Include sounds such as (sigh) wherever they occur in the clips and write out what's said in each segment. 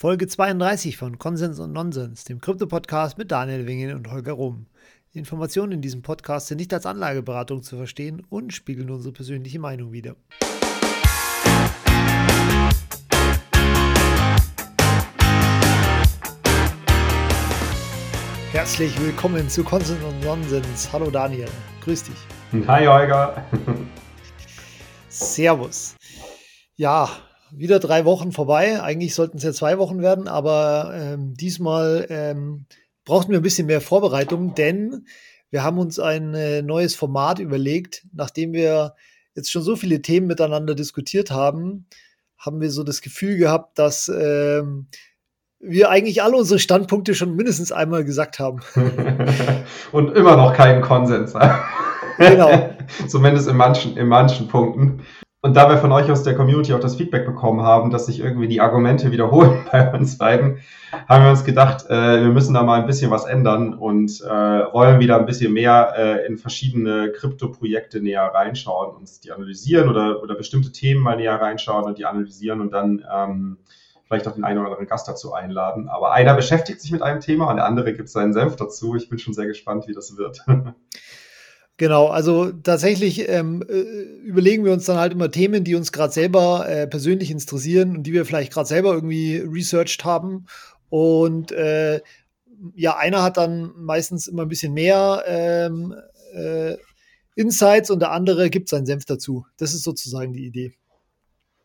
Folge 32 von Konsens und Nonsens, dem Krypto-Podcast mit Daniel Wingen und Holger Rum. Die Informationen in diesem Podcast sind nicht als Anlageberatung zu verstehen und spiegeln unsere persönliche Meinung wider. Herzlich willkommen zu Konsens und Nonsens. Hallo Daniel, grüß dich. Hi Holger. (laughs) Servus. Ja, wieder drei Wochen vorbei. Eigentlich sollten es ja zwei Wochen werden, aber ähm, diesmal ähm, brauchten wir ein bisschen mehr Vorbereitung, denn wir haben uns ein äh, neues Format überlegt. Nachdem wir jetzt schon so viele Themen miteinander diskutiert haben, haben wir so das Gefühl gehabt, dass ähm, wir eigentlich alle unsere Standpunkte schon mindestens einmal gesagt haben. (laughs) Und immer noch keinen Konsens. genau. (laughs) Zumindest in manchen, in manchen Punkten. Und da wir von euch aus der Community auch das Feedback bekommen haben, dass sich irgendwie die Argumente wiederholen (laughs) bei uns beiden, haben wir uns gedacht, äh, wir müssen da mal ein bisschen was ändern und äh, wollen wieder ein bisschen mehr äh, in verschiedene Krypto-Projekte näher reinschauen, uns die analysieren oder, oder bestimmte Themen mal näher reinschauen und die analysieren und dann ähm, vielleicht auch den einen oder anderen Gast dazu einladen. Aber einer beschäftigt sich mit einem Thema und der andere gibt seinen Senf dazu. Ich bin schon sehr gespannt, wie das wird. (laughs) Genau, also tatsächlich ähm, äh, überlegen wir uns dann halt immer Themen, die uns gerade selber äh, persönlich interessieren und die wir vielleicht gerade selber irgendwie researched haben. Und äh, ja, einer hat dann meistens immer ein bisschen mehr ähm, äh, Insights und der andere gibt seinen Senf dazu. Das ist sozusagen die Idee.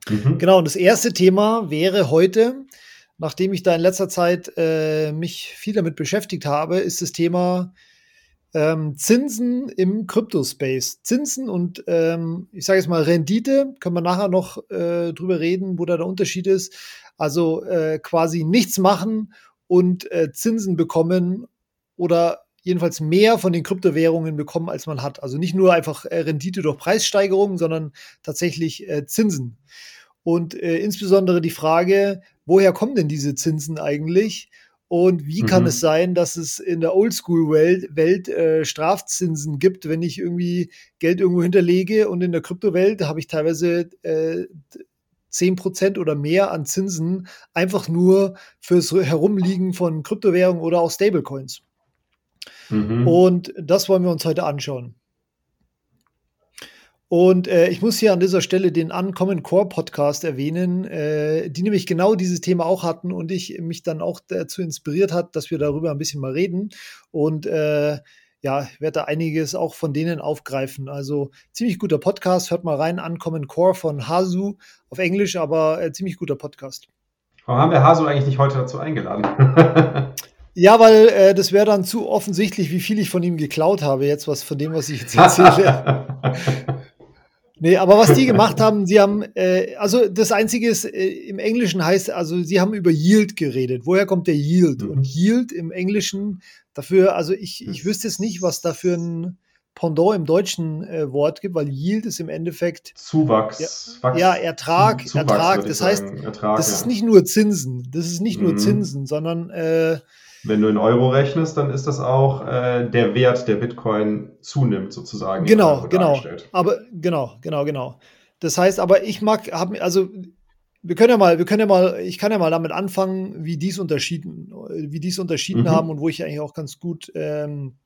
Mhm. Genau, und das erste Thema wäre heute, nachdem ich da in letzter Zeit äh, mich viel damit beschäftigt habe, ist das Thema ähm, Zinsen im Kryptospace. Zinsen und ähm, ich sage jetzt mal Rendite, können wir nachher noch äh, drüber reden, wo da der Unterschied ist. Also äh, quasi nichts machen und äh, Zinsen bekommen oder jedenfalls mehr von den Kryptowährungen bekommen, als man hat. Also nicht nur einfach äh, Rendite durch Preissteigerungen, sondern tatsächlich äh, Zinsen. Und äh, insbesondere die Frage, woher kommen denn diese Zinsen eigentlich? Und wie kann mhm. es sein, dass es in der Oldschool-Welt Welt, äh, Strafzinsen gibt, wenn ich irgendwie Geld irgendwo hinterlege und in der Kryptowelt habe ich teilweise äh, 10% oder mehr an Zinsen einfach nur fürs Herumliegen von Kryptowährungen oder auch Stablecoins. Mhm. Und das wollen wir uns heute anschauen. Und äh, ich muss hier an dieser Stelle den Uncommon Core Podcast erwähnen, äh, die nämlich genau dieses Thema auch hatten und ich mich dann auch dazu inspiriert hat, dass wir darüber ein bisschen mal reden. Und äh, ja, ich werde da einiges auch von denen aufgreifen. Also ziemlich guter Podcast, hört mal rein, Uncommon Core von Hasu auf Englisch, aber äh, ziemlich guter Podcast. Warum haben wir Hasu eigentlich nicht heute dazu eingeladen? (laughs) Ja, weil äh, das wäre dann zu offensichtlich, wie viel ich von ihm geklaut habe, jetzt was von dem, was ich jetzt erzähle. (laughs) Nee, aber was die gemacht haben, sie haben, äh, also das Einzige ist, äh, im Englischen heißt, also sie haben über Yield geredet. Woher kommt der Yield? Mhm. Und Yield im Englischen, dafür, also ich, ich wüsste jetzt nicht, was da für ein Pendant im deutschen äh, Wort gibt, weil Yield ist im Endeffekt Zuwachs. Ja, ja Ertrag, Zuwachs, Ertrag. Das heißt, Ertrag, das ja. ist nicht nur Zinsen, das ist nicht nur mhm. Zinsen, sondern äh, wenn du in Euro rechnest, dann ist das auch äh, der Wert, der Bitcoin zunimmt, sozusagen. Genau, genau. Aber genau, genau, genau. Das heißt, aber ich mag, hab, also wir können ja mal, wir können ja mal, ich kann ja mal damit anfangen, wie dies unterschieden, wie dies unterschieden mhm. haben und wo ich eigentlich auch ganz gut ähm,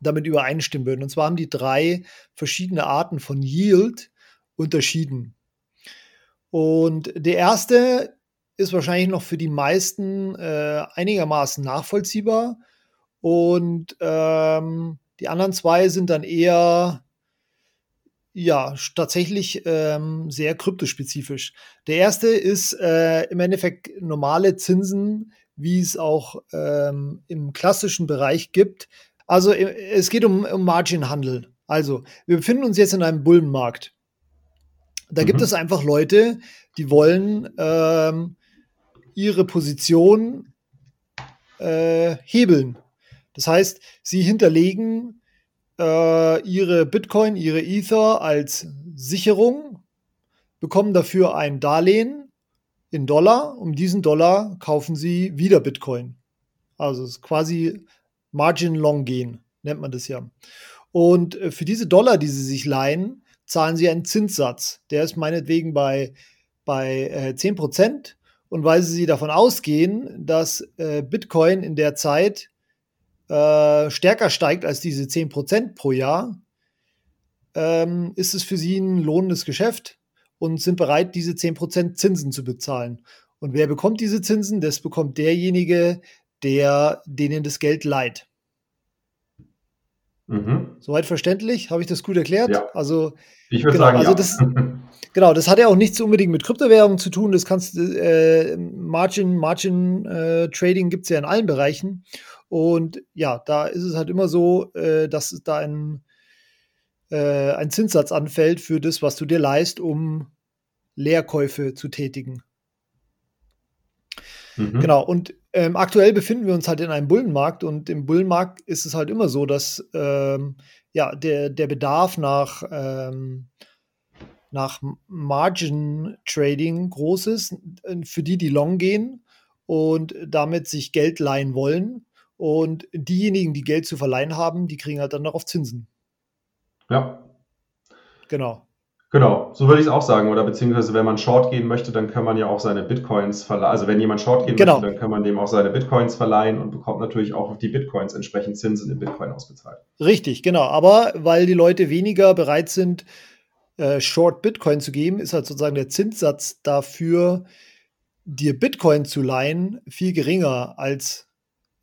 damit übereinstimmen würde. Und zwar haben die drei verschiedene Arten von Yield unterschieden. Und der erste ist wahrscheinlich noch für die meisten äh, einigermaßen nachvollziehbar. Und ähm, die anderen zwei sind dann eher ja, tatsächlich ähm, sehr kryptospezifisch. Der erste ist äh, im Endeffekt normale Zinsen, wie es auch ähm, im klassischen Bereich gibt. Also es geht um, um Marginhandel. Also wir befinden uns jetzt in einem Bullenmarkt. Da mhm. gibt es einfach Leute, die wollen ähm, ihre Position äh, hebeln. Das heißt, sie hinterlegen äh, ihre Bitcoin, ihre Ether als Sicherung, bekommen dafür ein Darlehen in Dollar. Um diesen Dollar kaufen sie wieder Bitcoin. Also es ist quasi Margin Long gehen, nennt man das ja. Und äh, für diese Dollar, die sie sich leihen, zahlen sie einen Zinssatz. Der ist meinetwegen bei, bei äh, 10 Prozent und weil sie davon ausgehen, dass äh, Bitcoin in der Zeit äh, stärker steigt als diese 10% pro Jahr, ähm, ist es für sie ein lohnendes Geschäft und sind bereit, diese 10% Zinsen zu bezahlen. Und wer bekommt diese Zinsen? Das bekommt derjenige, der denen das Geld leiht. Mhm. Soweit verständlich? Habe ich das gut erklärt? Ja. Also, ich würde genau, sagen, also ja. das, (laughs) genau, das hat ja auch nichts unbedingt mit Kryptowährungen zu tun. Das kannst äh, Margin, Margin äh, Trading gibt es ja in allen Bereichen. Und ja, da ist es halt immer so, äh, dass da ein, äh, ein Zinssatz anfällt für das, was du dir leist, um Leerkäufe zu tätigen. Mhm. Genau, und ähm, aktuell befinden wir uns halt in einem Bullenmarkt und im Bullenmarkt ist es halt immer so, dass ähm, ja, der, der Bedarf nach, ähm, nach Margin Trading groß ist, für die, die long gehen und damit sich Geld leihen wollen. Und diejenigen, die Geld zu verleihen haben, die kriegen halt dann darauf Zinsen. Ja. Genau. Genau, so würde ich es auch sagen. Oder beziehungsweise, wenn man Short gehen möchte, dann kann man ja auch seine Bitcoins verleihen. Also wenn jemand Short gehen genau. möchte, dann kann man dem auch seine Bitcoins verleihen und bekommt natürlich auch auf die Bitcoins entsprechend Zinsen in Bitcoin ausbezahlt. Richtig, genau. Aber weil die Leute weniger bereit sind, äh, Short Bitcoin zu geben, ist halt sozusagen der Zinssatz dafür, dir Bitcoin zu leihen, viel geringer als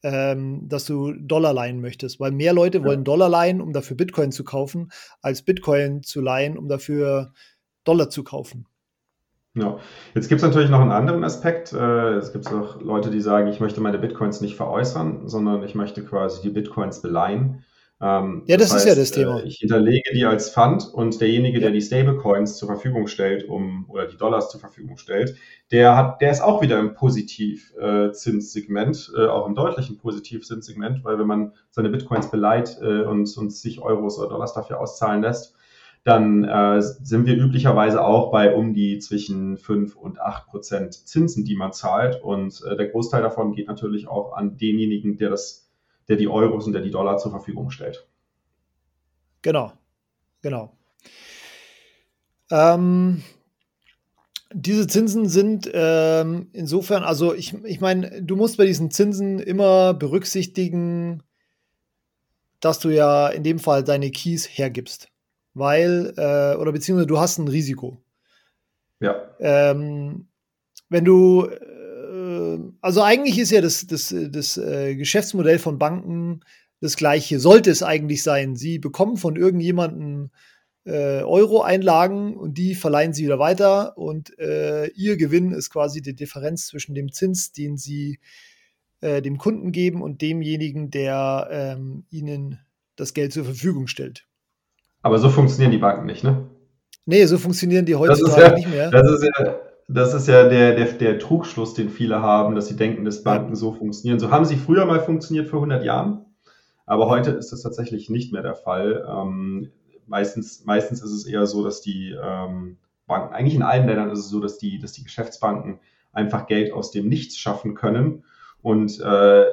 ähm, dass du Dollar leihen möchtest, weil mehr Leute ja. wollen Dollar leihen, um dafür Bitcoin zu kaufen, als Bitcoin zu leihen, um dafür Dollar zu kaufen. Ja, jetzt gibt es natürlich noch einen anderen Aspekt. Äh, es gibt auch Leute, die sagen, ich möchte meine Bitcoins nicht veräußern, sondern ich möchte quasi die Bitcoins beleihen. Ähm, ja, das, das heißt, ist ja das Thema. Äh, ich hinterlege die als Fund und derjenige, ja. der die Stablecoins zur Verfügung stellt, um oder die Dollars zur Verfügung stellt, der hat, der ist auch wieder im Positivzinssegment, äh, äh, auch im deutlichen Positivzinssegment, weil wenn man seine Bitcoins beleiht äh, und, und sich Euros oder Dollars dafür auszahlen lässt, dann äh, sind wir üblicherweise auch bei um die zwischen 5 und 8 Prozent Zinsen, die man zahlt. Und äh, der Großteil davon geht natürlich auch an denjenigen, der das der die Euros und der die Dollar zur Verfügung stellt. Genau, genau. Ähm, diese Zinsen sind ähm, insofern, also ich, ich meine, du musst bei diesen Zinsen immer berücksichtigen, dass du ja in dem Fall deine Keys hergibst. Weil, äh, oder beziehungsweise du hast ein Risiko. Ja. Ähm, wenn du also eigentlich ist ja das, das, das äh, Geschäftsmodell von Banken das gleiche. Sollte es eigentlich sein. Sie bekommen von irgendjemandem äh, Euro-Einlagen und die verleihen sie wieder weiter und äh, ihr Gewinn ist quasi die Differenz zwischen dem Zins, den sie äh, dem Kunden geben und demjenigen, der ähm, ihnen das Geld zur Verfügung stellt. Aber so funktionieren die Banken nicht, ne? Nee, so funktionieren die heutzutage ja, nicht mehr. Das ist ja, das ist ja der, der, der Trugschluss, den viele haben, dass sie denken, dass Banken so funktionieren. So haben sie früher mal funktioniert vor 100 Jahren, aber heute ist das tatsächlich nicht mehr der Fall. Ähm, meistens, meistens ist es eher so, dass die ähm, Banken, eigentlich in allen Ländern ist es so, dass die, dass die Geschäftsbanken einfach Geld aus dem Nichts schaffen können und äh,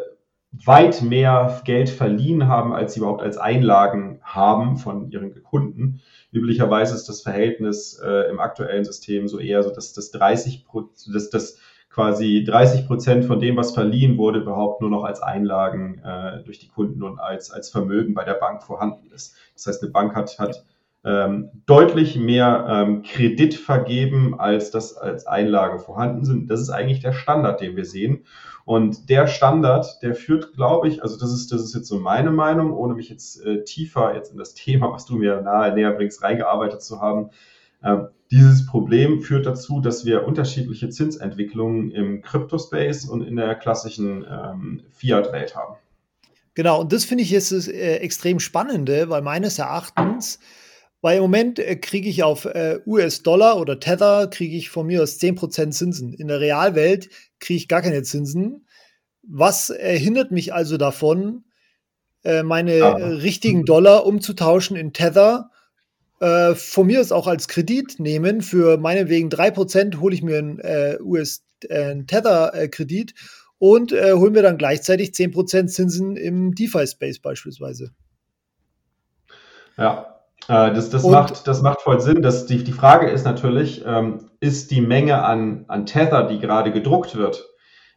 weit mehr Geld verliehen haben, als sie überhaupt als Einlagen haben von ihren Kunden. Üblicherweise ist das Verhältnis äh, im aktuellen System so eher so, dass das 30 dass das quasi 30 Prozent von dem, was verliehen wurde, überhaupt nur noch als Einlagen äh, durch die Kunden und als, als Vermögen bei der Bank vorhanden ist. Das heißt, eine Bank hat, hat ähm, deutlich mehr ähm, Kredit vergeben, als das als Einlage vorhanden sind. Das ist eigentlich der Standard, den wir sehen. Und der Standard, der führt, glaube ich, also das ist, das ist jetzt so meine Meinung, ohne mich jetzt äh, tiefer jetzt in das Thema, was du mir nahe näher bringst, reingearbeitet zu haben. Äh, dieses Problem führt dazu, dass wir unterschiedliche Zinsentwicklungen im Crypto-Space und in der klassischen ähm, Fiat-Welt haben. Genau, und das finde ich jetzt das äh, extrem Spannende, weil meines Erachtens weil im Moment äh, kriege ich auf äh, US-Dollar oder Tether, kriege ich von mir aus 10% Zinsen. In der Realwelt kriege ich gar keine Zinsen. Was äh, hindert mich also davon, äh, meine ah. richtigen Dollar umzutauschen in Tether? Von mir aus auch als Kredit nehmen. Für meinetwegen 3% hole ich mir einen US-Tether-Kredit und hole mir dann gleichzeitig 10% Zinsen im DeFi-Space beispielsweise. Ja, Äh, das, das, macht, das macht voll Sinn. Das, die, die Frage ist natürlich, ähm, ist die Menge an, an Tether, die gerade gedruckt wird,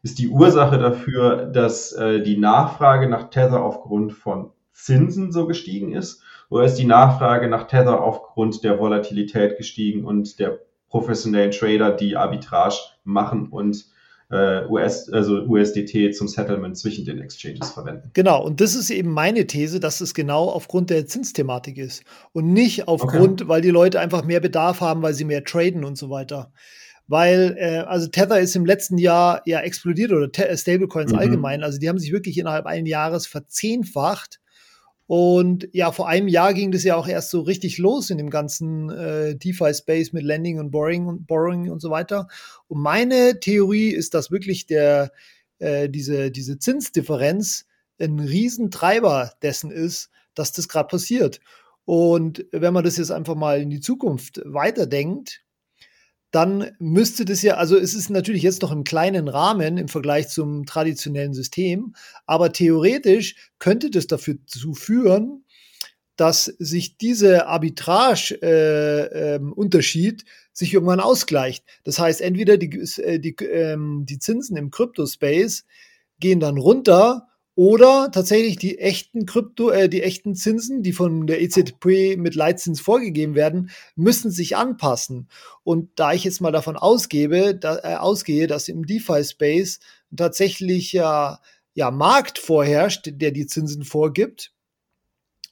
ist die Ursache dafür, dass äh, die Nachfrage nach Tether aufgrund von Zinsen so gestiegen ist? Oder ist die Nachfrage nach Tether aufgrund der Volatilität gestiegen und der professionellen Trader, die Arbitrage machen und äh, US, also USDT zum Settlement zwischen den Exchanges verwenden. Genau, und das ist eben meine These, dass es genau aufgrund der Zinsthematik ist und nicht aufgrund, okay. weil die Leute einfach mehr Bedarf haben, weil sie mehr traden und so weiter. Weil, äh, also Tether ist im letzten Jahr ja explodiert oder Stablecoins mhm. allgemein. Also die haben sich wirklich innerhalb eines Jahres verzehnfacht. Und ja, vor einem Jahr ging das ja auch erst so richtig los in dem ganzen äh, DeFi-Space mit Lending und Borrowing und Borrowing und so weiter. Und meine Theorie ist, dass wirklich der, äh, diese, diese Zinsdifferenz ein Riesentreiber dessen ist, dass das gerade passiert. Und wenn man das jetzt einfach mal in die Zukunft weiterdenkt, dann müsste das ja, also es ist natürlich jetzt noch im kleinen Rahmen im Vergleich zum traditionellen System, aber theoretisch könnte das dafür zu führen, dass sich dieser Arbitrage-Unterschied äh, ähm, sich irgendwann ausgleicht. Das heißt, entweder die, äh, die, ähm, die Zinsen im Crypto-Space gehen dann runter oder tatsächlich die echten Krypto, äh, die echten Zinsen, die von der EZB mit Leitzins vorgegeben werden, müssen sich anpassen. Und da ich jetzt mal davon ausgebe, da, äh, ausgehe, dass im DeFi-Space tatsächlich ja, ja Markt vorherrscht, der die Zinsen vorgibt,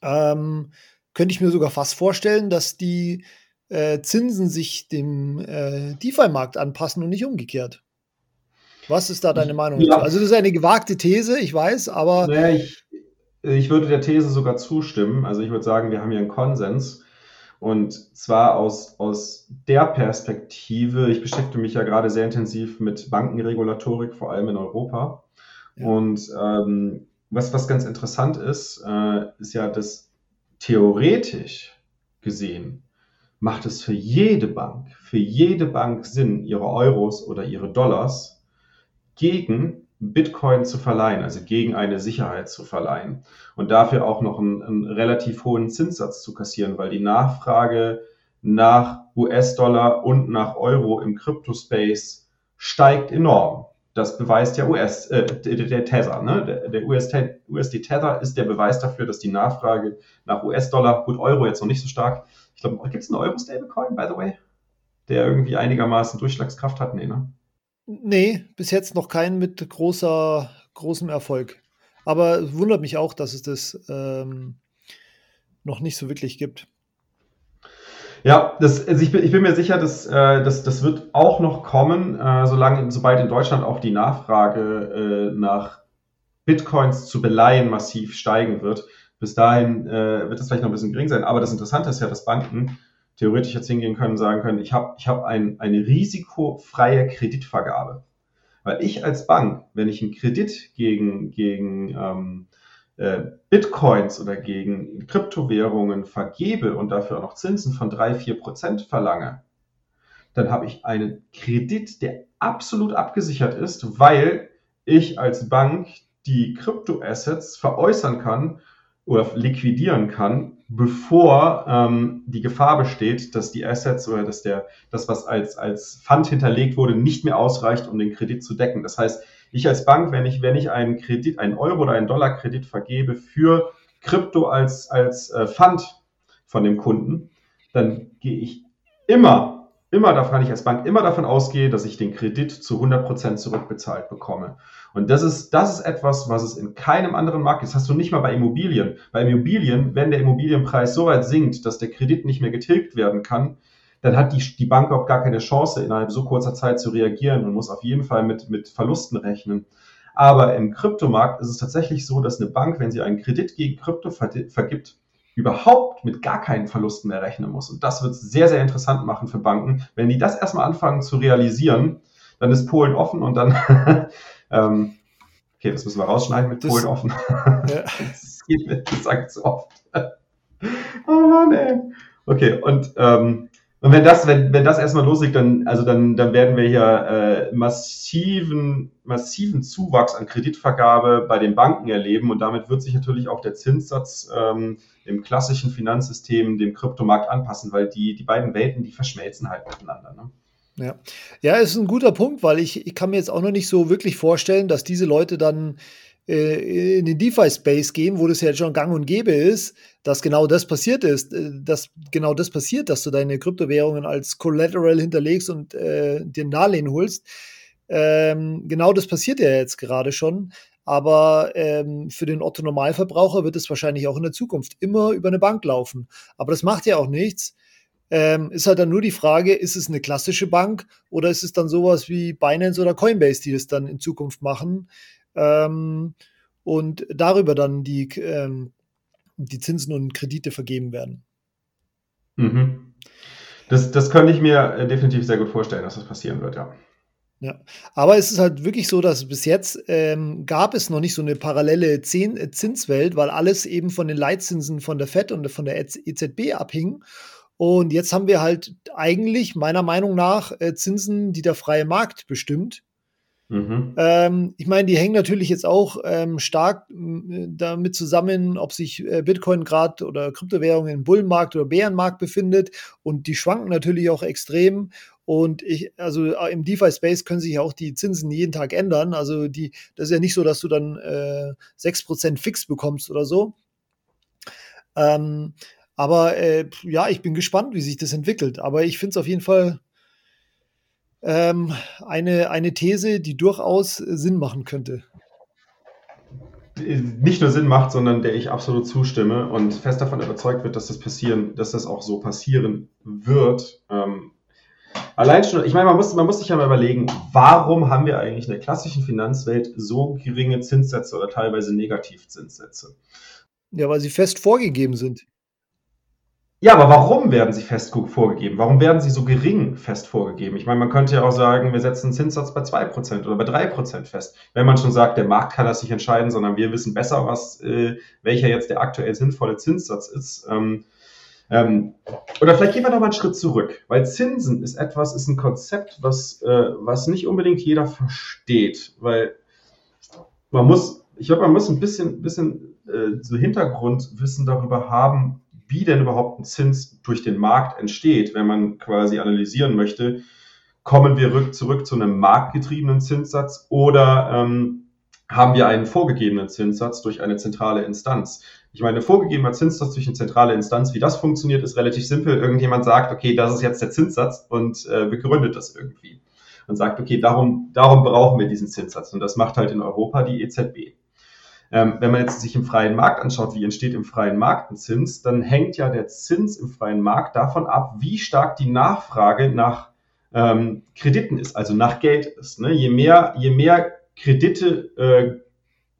ähm, könnte ich mir sogar fast vorstellen, dass die äh, Zinsen sich dem äh, DeFi-Markt anpassen und nicht umgekehrt. Was ist da deine Meinung ja. Also, das ist eine gewagte These, ich weiß, aber. Naja, ich, ich würde der These sogar zustimmen. Also, ich würde sagen, wir haben hier einen Konsens. Und zwar aus, aus der Perspektive, ich beschäftige mich ja gerade sehr intensiv mit Bankenregulatorik, vor allem in Europa. Ja. Und ähm, was, was ganz interessant ist, äh, ist ja, dass theoretisch gesehen macht es für jede Bank, für jede Bank Sinn, ihre Euros oder ihre Dollars gegen Bitcoin zu verleihen, also gegen eine Sicherheit zu verleihen und dafür auch noch einen, einen relativ hohen Zinssatz zu kassieren, weil die Nachfrage nach US-Dollar und nach Euro im Crypto-Space steigt enorm. Das beweist ja US, äh, der, der Tether. Ne? Der, der USD Tether ist der Beweis dafür, dass die Nachfrage nach US-Dollar, gut, Euro jetzt noch nicht so stark. Ich glaube, gibt es einen Euro-Stablecoin, by the way, der irgendwie einigermaßen Durchschlagskraft hat? Nee, ne? Nee, bis jetzt noch keinen mit großer, großem Erfolg. Aber es wundert mich auch, dass es das ähm, noch nicht so wirklich gibt. Ja, das, also ich, bin, ich bin mir sicher, dass, äh, das, das wird auch noch kommen, äh, solange, sobald in Deutschland auch die Nachfrage äh, nach Bitcoins zu beleihen massiv steigen wird. Bis dahin äh, wird das vielleicht noch ein bisschen gering sein. Aber das Interessante ist ja, dass Banken theoretisch jetzt hingehen können und sagen können, ich habe ich hab ein, eine risikofreie Kreditvergabe. Weil ich als Bank, wenn ich einen Kredit gegen, gegen ähm, äh, Bitcoins oder gegen Kryptowährungen vergebe und dafür auch noch Zinsen von drei vier Prozent verlange, dann habe ich einen Kredit, der absolut abgesichert ist, weil ich als Bank die Kryptoassets veräußern kann oder liquidieren kann, bevor ähm, die Gefahr besteht, dass die Assets oder dass der, das, was als, als Fund hinterlegt wurde, nicht mehr ausreicht, um den Kredit zu decken. Das heißt, ich als Bank, wenn ich, wenn ich einen Kredit, einen Euro oder einen Dollar Kredit vergebe für Krypto als, als äh, Fund von dem Kunden, dann gehe ich immer immer davon, ich als Bank immer davon ausgehe, dass ich den Kredit zu 100 Prozent zurückbezahlt bekomme. Und das ist, das ist etwas, was es in keinem anderen Markt ist. Das hast du nicht mal bei Immobilien. Bei Immobilien, wenn der Immobilienpreis so weit sinkt, dass der Kredit nicht mehr getilgt werden kann, dann hat die, die Bank auch gar keine Chance, innerhalb so kurzer Zeit zu reagieren und muss auf jeden Fall mit, mit Verlusten rechnen. Aber im Kryptomarkt ist es tatsächlich so, dass eine Bank, wenn sie einen Kredit gegen Krypto vergibt, überhaupt mit gar keinen Verlusten mehr rechnen muss. Und das wird es sehr, sehr interessant machen für Banken. Wenn die das erstmal anfangen zu realisieren, dann ist Polen offen und dann, (laughs) ähm, okay, das müssen wir rausschneiden mit das, Polen offen. (laughs) Ja. (laughs) das geht mir, das sage ich zu oft. oh Mann, ey. Okay, und ähm, Und wenn das, wenn, wenn das erstmal loslegt, dann, also dann, dann werden wir hier äh, massiven, massiven Zuwachs an Kreditvergabe bei den Banken erleben und damit wird sich natürlich auch der Zinssatz ähm, im klassischen Finanzsystem dem Kryptomarkt anpassen, weil die, die beiden Welten, die verschmelzen halt miteinander. Ne? Ja. ja, ist ein guter Punkt, weil ich, ich kann mir jetzt auch noch nicht so wirklich vorstellen, dass diese Leute dann in den DeFi-Space gehen, wo das ja schon gang und gäbe ist, dass genau das passiert ist, äh, dass genau das passiert, dass du deine Kryptowährungen als Collateral hinterlegst und äh, dir ein Darlehen holst. Ähm, genau das passiert ja jetzt gerade schon. Aber ähm, für den Otto Normalverbraucher wird es wahrscheinlich auch in der Zukunft immer über eine Bank laufen. Aber das macht ja auch nichts. Ähm, ist halt dann nur die Frage, ist es eine klassische Bank oder ist es dann sowas wie Binance oder Coinbase, die das dann in Zukunft machen? Ähm, und darüber dann die, ähm, die Zinsen und Kredite vergeben werden. Mhm. Das, das könnte ich mir äh, definitiv sehr gut vorstellen, dass das passieren wird, ja. Ja, aber es ist halt wirklich so, dass bis jetzt ähm, gab es noch nicht so eine parallele Zehn äh, Zinswelt, weil alles eben von den Leitzinsen von der FED und von der EZB e abhing. Und jetzt haben wir halt eigentlich meiner Meinung nach äh, Zinsen, die der freie Markt bestimmt. Mhm. Ähm, ich meine, die hängen natürlich jetzt auch ähm, stark damit zusammen, ob sich äh, Bitcoin gerade oder Kryptowährungen im Bullenmarkt oder Bärenmarkt befindet. Und die schwanken natürlich auch extrem. Und ich, also äh, im DeFi-Space können sich auch die Zinsen jeden Tag ändern. Also die, das ist ja nicht so, dass du dann äh, 6% fix bekommst oder so. Ähm, aber äh, ja, ich bin gespannt, wie sich das entwickelt. Aber ich finde es auf jeden Fall ähm, eine, eine These, die durchaus Sinn machen könnte. Nicht nur Sinn macht, sondern der ich absolut zustimme und fest davon überzeugt wird, dass das passieren, dass das auch so passieren wird. Ähm, allein schon, ich meine, man muss, man muss sich ja mal überlegen, warum haben wir eigentlich in der klassischen Finanzwelt so geringe Zinssätze oder teilweise Negativzinssätze? Ja, weil sie fest vorgegeben sind. Ja, aber warum werden sie fest vorgegeben? Warum werden sie so gering fest vorgegeben? Ich meine, man könnte ja auch sagen, wir setzen einen Zinssatz bei 2% oder bei 3% fest. Wenn man schon sagt, der Markt kann das nicht entscheiden, sondern wir wissen besser, was, äh, welcher jetzt der aktuell sinnvolle Zinssatz ist. Ähm, ähm, oder vielleicht gehen wir noch mal einen Schritt zurück, weil Zinsen ist etwas, ist ein Konzept, was, äh, was nicht unbedingt jeder versteht, weil man muss, ich glaube, man muss ein bisschen, bisschen äh, so Hintergrundwissen darüber haben, wie denn überhaupt ein Zins durch den Markt entsteht, wenn man quasi analysieren möchte, kommen wir zurück zu einem marktgetriebenen Zinssatz oder ähm, haben wir einen vorgegebenen Zinssatz durch eine zentrale Instanz. Ich meine, vorgegebener Zinssatz durch eine zentrale Instanz, wie das funktioniert, ist relativ simpel. Irgendjemand sagt, okay, das ist jetzt der Zinssatz und äh, begründet das irgendwie und sagt, okay, darum, darum brauchen wir diesen Zinssatz. Und das macht halt in Europa die EZB. Ähm, wenn man jetzt sich im freien Markt anschaut, wie entsteht im freien Markt ein Zins, dann hängt ja der Zins im freien Markt davon ab, wie stark die Nachfrage nach ähm, Krediten ist, also nach Geld ist. Ne? Je mehr, je mehr Kredite äh,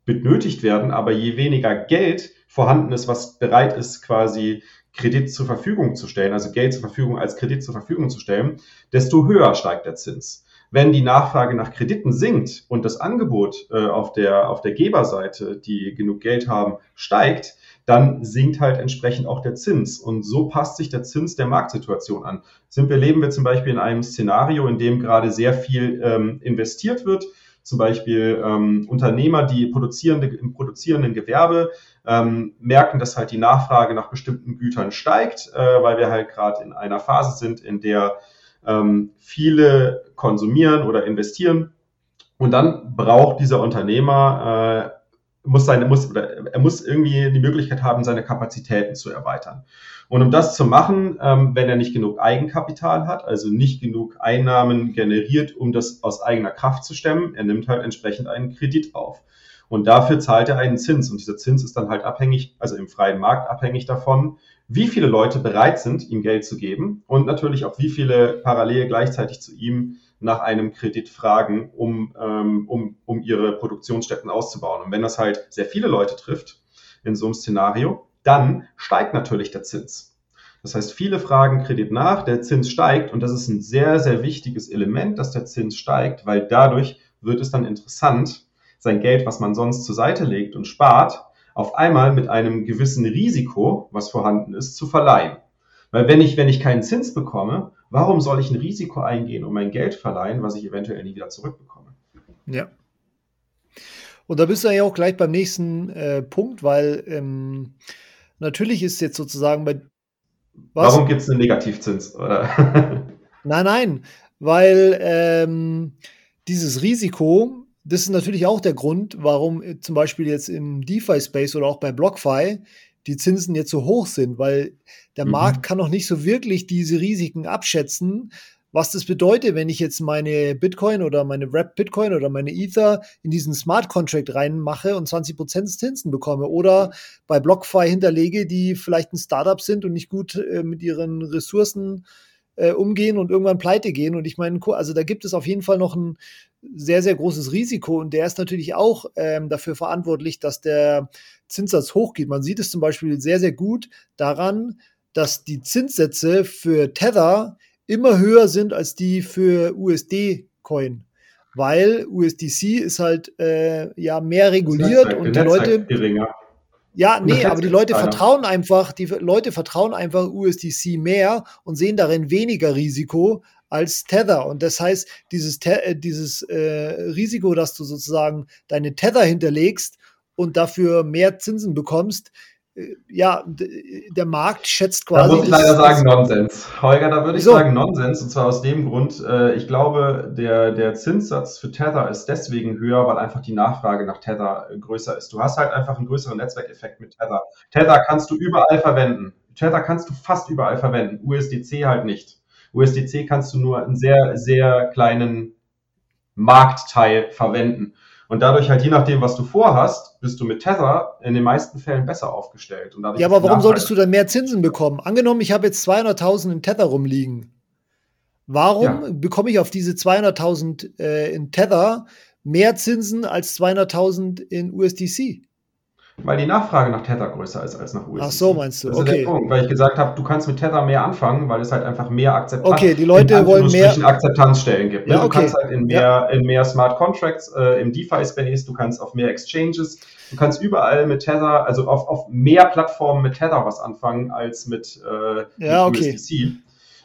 benötigt werden, aber je weniger Geld vorhanden ist, was bereit ist, quasi Kredit zur Verfügung zu stellen, also Geld zur Verfügung als Kredit zur Verfügung zu stellen, desto höher steigt der Zins. Wenn die Nachfrage nach Krediten sinkt und das Angebot äh, auf, der, auf der Geberseite, die genug Geld haben, steigt, dann sinkt halt entsprechend auch der Zins. Und so passt sich der Zins der Marktsituation an. Sind wir, leben wir zum Beispiel in einem Szenario, in dem gerade sehr viel ähm, investiert wird, zum Beispiel ähm, Unternehmer, die produzierende, im produzierenden Gewerbe ähm, merken, dass halt die Nachfrage nach bestimmten Gütern steigt, äh, weil wir halt gerade in einer Phase sind, in der ähm, viele konsumieren oder investieren. Und dann braucht dieser Unternehmer, äh, muss seine, muss, oder er muss irgendwie die Möglichkeit haben, seine Kapazitäten zu erweitern. Und um das zu machen, ähm, wenn er nicht genug Eigenkapital hat, also nicht genug Einnahmen generiert, um das aus eigener Kraft zu stemmen, er nimmt halt entsprechend einen Kredit auf. Und dafür zahlt er einen Zins. Und dieser Zins ist dann halt abhängig, also im freien Markt abhängig davon, wie viele Leute bereit sind, ihm Geld zu geben und natürlich auch wie viele parallel gleichzeitig zu ihm nach einem Kredit fragen, um, ähm, um, um ihre Produktionsstätten auszubauen. Und wenn das halt sehr viele Leute trifft in so einem Szenario, dann steigt natürlich der Zins. Das heißt, viele fragen Kredit nach, der Zins steigt und das ist ein sehr, sehr wichtiges Element, dass der Zins steigt, weil dadurch wird es dann interessant, sein Geld, was man sonst zur Seite legt und spart, auf einmal mit einem gewissen Risiko, was vorhanden ist, zu verleihen. Weil wenn ich, wenn ich keinen Zins bekomme, warum soll ich ein Risiko eingehen und mein Geld verleihen, was ich eventuell nie wieder zurückbekomme? Ja. Und da bist du ja auch gleich beim nächsten äh, Punkt, weil ähm, natürlich ist jetzt sozusagen bei. Was? Warum gibt es einen Negativzins? Oder? (laughs) nein, nein, weil ähm, dieses Risiko, das ist natürlich auch der Grund, warum äh, zum Beispiel jetzt im DeFi-Space oder auch bei BlockFi die Zinsen jetzt so hoch sind, weil der mhm. Markt kann noch nicht so wirklich diese Risiken abschätzen, was das bedeutet, wenn ich jetzt meine Bitcoin oder meine Wrap Bitcoin oder meine Ether in diesen Smart Contract reinmache und 20% Zinsen bekomme oder bei BlockFi hinterlege, die vielleicht ein Startup sind und nicht gut äh, mit ihren Ressourcen äh, umgehen und irgendwann pleite gehen. Und ich meine, also da gibt es auf jeden Fall noch ein sehr, sehr großes Risiko und der ist natürlich auch ähm, dafür verantwortlich, dass der Zinssatz hochgeht. Man sieht es zum Beispiel sehr, sehr gut daran, dass die Zinssätze für Tether immer höher sind als die für USD-Coin. Weil USDC ist halt äh, ja mehr reguliert und die Leute. Geringer. Ja, nee, aber die Leute vertrauen einfach, die Leute vertrauen einfach USDC mehr und sehen darin weniger Risiko als Tether. Und das heißt, dieses, äh, dieses äh, Risiko, dass du sozusagen deine Tether hinterlegst und dafür mehr Zinsen bekommst, äh, ja, der Markt schätzt quasi. Da muss ich leider sagen, Nonsens. Holger, da würde ich so. sagen Nonsens. Und zwar aus dem Grund, äh, ich glaube, der, der Zinssatz für Tether ist deswegen höher, weil einfach die Nachfrage nach Tether äh, größer ist. Du hast halt einfach einen größeren Netzwerkeffekt mit Tether. Tether kannst du überall verwenden. Tether kannst du fast überall verwenden. USDC halt nicht. USDC kannst du nur einen sehr, sehr kleinen Marktteil verwenden. Und dadurch halt, je nachdem, was du vorhast, bist du mit Tether in den meisten Fällen besser aufgestellt. ja, aber warum solltest du dann mehr Zinsen bekommen? Angenommen, ich habe jetzt 200.000 in Tether rumliegen. Warum ja. bekomme ich auf diese 200.000 äh, in Tether mehr Zinsen als 200.000 in USDC? Weil die Nachfrage nach Tether größer ist als nach USDC. Ach so, meinst du? Das okay. Punkt, weil ich gesagt habe, du kannst mit Tether mehr anfangen, weil es halt einfach mehr Akzeptanz, okay, die Leute wollen mehr Akzeptanzstellen gibt. Ne? Ja, okay. Du kannst halt in mehr, ja. in mehr Smart Contracts, äh, im DeFi-Space, du kannst auf mehr Exchanges, du kannst überall mit Tether, also auf, auf mehr Plattformen mit Tether was anfangen als mit, äh, ja, mit okay. USDC.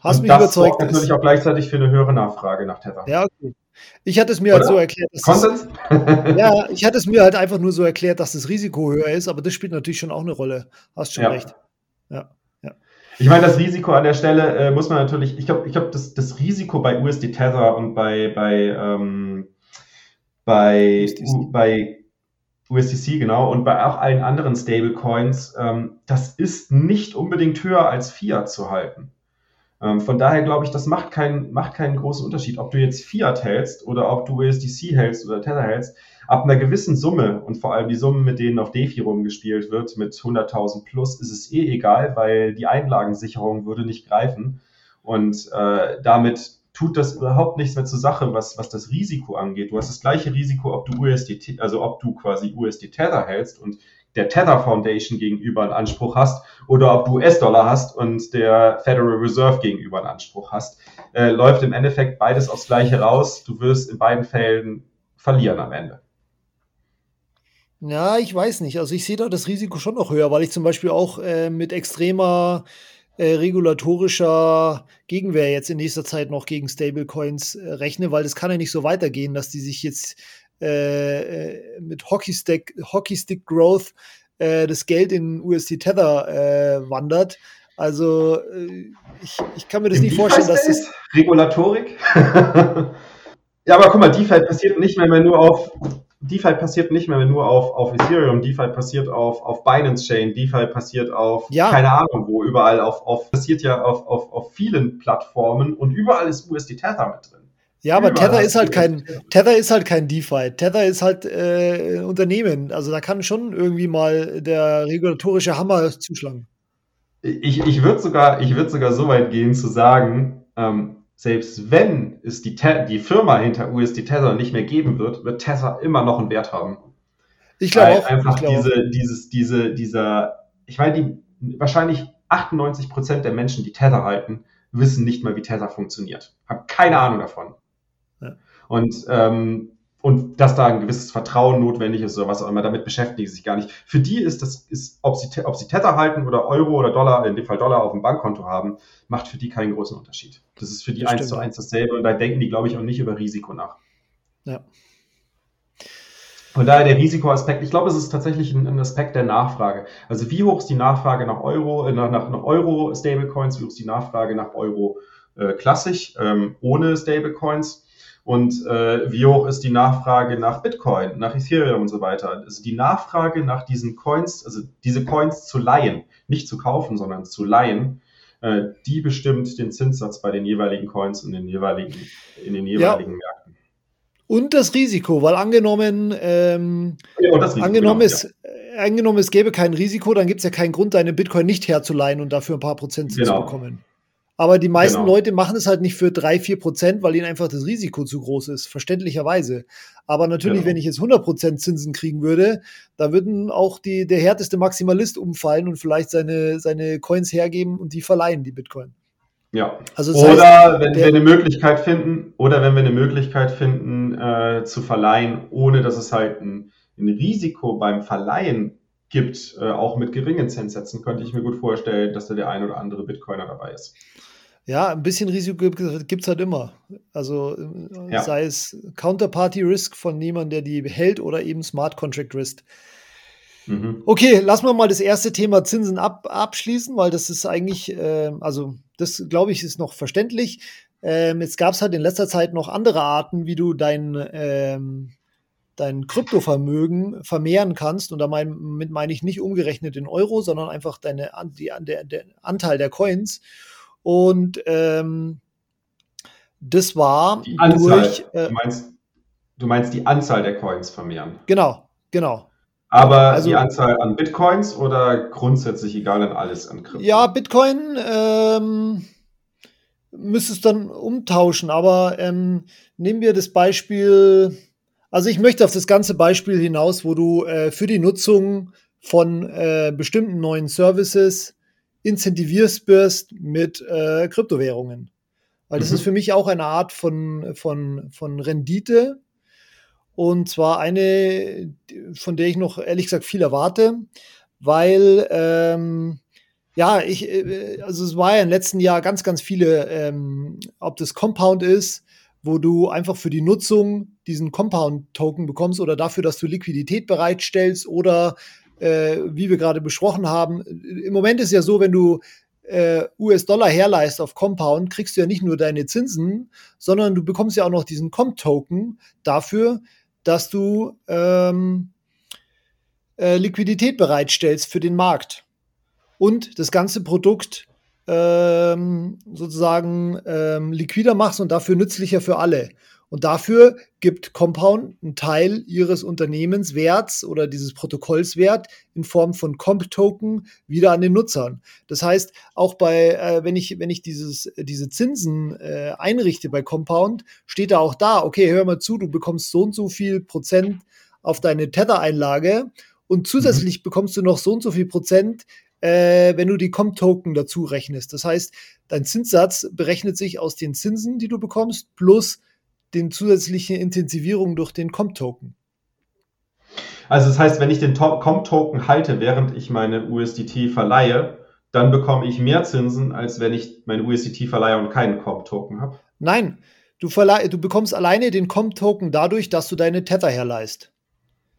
Hast Und mich das überzeugt. Das natürlich auch gleichzeitig für eine höhere Nachfrage nach Tether. Ja, okay. Ich hatte es mir halt Oder? halt so erklärt, dass es, (laughs) ja, ich hatte es mir halt einfach nur so erklärt, dass das Risiko höher ist, aber das spielt natürlich schon auch eine Rolle. Hast schon ja. recht. Ja, ja. Ich meine, das Risiko an der Stelle äh, muss man natürlich, ich glaube, ich glaube, das, das Risiko bei USD Tether und bei, bei, ähm, bei, USDC. bei USDC, genau, und bei auch allen anderen Stablecoins, ähm, das ist nicht unbedingt höher als Fiat zu halten. Ähm, von daher glaube ich, das macht keinen, macht keinen großen Unterschied, ob du jetzt Fiat hältst oder ob du USDC hältst oder Tether hältst. Ab einer gewissen Summe und vor allem die Summen, mit denen auf DeFi rumgespielt wird, mit 100.000 plus, ist es eh egal, weil die Einlagensicherung würde nicht greifen. Und äh, damit tut das überhaupt nichts mehr zur Sache, was, was das Risiko angeht. Du hast das gleiche Risiko, ob du USD, also ob du quasi USD Tether hältst und der Tether Foundation gegenüber einen Anspruch hast oder ob du US-Dollar hast und der Federal Reserve gegenüber einen Anspruch hast, äh, läuft im Endeffekt beides aufs Gleiche raus. Du wirst in beiden Fällen verlieren am Ende. Ja, ich weiß nicht. Also ich sehe da das Risiko schon noch höher, weil ich zum Beispiel auch äh, mit extremer äh, regulatorischer Gegenwehr jetzt in nächster Zeit noch gegen Stablecoins äh, rechne, weil das kann ja nicht so weitergehen, dass die sich jetzt äh, äh, mit Hockeystick, Hockeystick Growth äh, das Geld in USD Tether äh, wandert. Also äh, ich, ich kann mir das Im nicht vorstellen, dass das. Regulatorik? (laughs) ja, aber guck mal, DeFi passiert nicht mehr, wenn nur auf DeFi passiert nicht mehr nur auf, auf Ethereum, DeFi passiert auf, auf Binance Chain, DeFi passiert auf ja. keine Ahnung wo, überall auf, auf passiert ja auf, auf, auf vielen Plattformen und überall ist USD Tether mit drin. Ja, aber Tether ist halt kein Tether ist halt kein DeFi. Tether ist halt äh, ein Unternehmen. Also da kann schon irgendwie mal der regulatorische Hammer zuschlagen. Ich, ich würde sogar, ich würd sogar so weit gehen zu sagen, ähm, selbst wenn es die, die Firma hinter USD Tether nicht mehr geben wird, wird Tether immer noch einen Wert haben. Ich glaube auch. Einfach glaub diese, dieses, diese, dieser, ich meine, die wahrscheinlich 98 Prozent der Menschen, die Tether halten, wissen nicht mal, wie Tether funktioniert. Haben keine Ahnung davon. Und ähm, und dass da ein gewisses Vertrauen notwendig ist oder was auch immer, damit beschäftigen sie sich gar nicht. Für die ist das, ist, ob sie, ob sie Tether halten oder Euro oder Dollar, in dem Fall Dollar auf dem Bankkonto haben, macht für die keinen großen Unterschied. Das ist für die eins zu eins dasselbe und da denken die, glaube ich, auch nicht über Risiko nach. Ja. Von daher der Risikoaspekt, ich glaube, es ist tatsächlich ein, ein, Aspekt der Nachfrage. Also wie hoch ist die Nachfrage nach Euro, äh, nach, nach, nach Euro Stablecoins, wie hoch ist die Nachfrage nach Euro äh, klassisch, ähm, ohne Stablecoins? Und äh, wie hoch ist die Nachfrage nach Bitcoin, nach Ethereum und so weiter? Also die Nachfrage nach diesen Coins, also diese Coins zu leihen, nicht zu kaufen, sondern zu leihen, äh, die bestimmt den Zinssatz bei den jeweiligen Coins in den jeweiligen, in den jeweiligen ja. Märkten. Und das Risiko, weil angenommen, ähm, ja, Risiko, angenommen, genau, es, ja. angenommen, es gäbe kein Risiko, dann gibt es ja keinen Grund, deine Bitcoin nicht herzuleihen und dafür ein paar Prozent genau. zu bekommen. Aber die meisten genau. Leute machen es halt nicht für drei, vier Prozent, weil ihnen einfach das Risiko zu groß ist, verständlicherweise. Aber natürlich, genau. wenn ich jetzt 100 Prozent Zinsen kriegen würde, da würden auch die, der härteste Maximalist umfallen und vielleicht seine, seine Coins hergeben und die verleihen, die Bitcoin. Ja. Also oder heißt, wenn wir eine Möglichkeit finden, oder wenn wir eine Möglichkeit finden, äh, zu verleihen, ohne dass es halt ein, ein Risiko beim Verleihen gibt, äh, auch mit geringen Zinssätzen, könnte ich mir gut vorstellen, dass da der ein oder andere Bitcoiner dabei ist. Ja, ein bisschen Risiko gibt es halt immer. Also äh, ja. sei es Counterparty Risk von jemandem, der die hält, oder eben Smart Contract Risk. Mhm. Okay, lassen wir mal das erste Thema Zinsen ab, abschließen, weil das ist eigentlich, äh, also das glaube ich, ist noch verständlich. Ähm, jetzt gab es halt in letzter Zeit noch andere Arten, wie du dein, ähm, dein Kryptovermögen vermehren kannst. Und damit meine ich nicht umgerechnet in Euro, sondern einfach deine, die, der, der Anteil der Coins. Und ähm, das war die Anzahl, durch. Äh, du, meinst, du meinst die Anzahl der Coins vermehren. Genau, genau. Aber also, die Anzahl an Bitcoins oder grundsätzlich egal an alles an Krypto? Ja, Bitcoin ähm, müsstest dann umtauschen, aber ähm, nehmen wir das Beispiel, also ich möchte auf das ganze Beispiel hinaus, wo du äh, für die Nutzung von äh, bestimmten neuen Services incentivierst wirst mit äh, Kryptowährungen. Weil das mhm. ist für mich auch eine Art von, von, von Rendite. Und zwar eine, von der ich noch ehrlich gesagt viel erwarte, weil ähm, ja, ich, äh, also es war ja im letzten Jahr ganz, ganz viele, ähm, ob das Compound ist, wo du einfach für die Nutzung diesen Compound-Token bekommst oder dafür, dass du Liquidität bereitstellst oder äh, wie wir gerade besprochen haben, im Moment ist ja so, wenn du äh, US-Dollar herleist auf Compound, kriegst du ja nicht nur deine Zinsen, sondern du bekommst ja auch noch diesen Comp-Token dafür, dass du ähm, äh, Liquidität bereitstellst für den Markt und das ganze Produkt ähm, sozusagen ähm, liquider machst und dafür nützlicher für alle. Und dafür gibt Compound einen Teil ihres Unternehmenswerts oder dieses Protokollswert in Form von Comp-Token wieder an den Nutzern. Das heißt, auch bei, äh, wenn ich, wenn ich dieses, diese Zinsen äh, einrichte bei Compound, steht da auch da, okay, hör mal zu, du bekommst so und so viel Prozent auf deine Tether-Einlage und zusätzlich mhm. bekommst du noch so und so viel Prozent, äh, wenn du die Comp-Token dazu rechnest. Das heißt, dein Zinssatz berechnet sich aus den Zinsen, die du bekommst, plus den zusätzlichen Intensivierung durch den Comp-Token. Also das heißt, wenn ich den Comp-Token halte, während ich meine USDT verleihe, dann bekomme ich mehr Zinsen, als wenn ich meine USDT verleihe und keinen Comp-Token habe. Nein, du, du bekommst alleine den Comp-Token dadurch, dass du deine Tether herleist.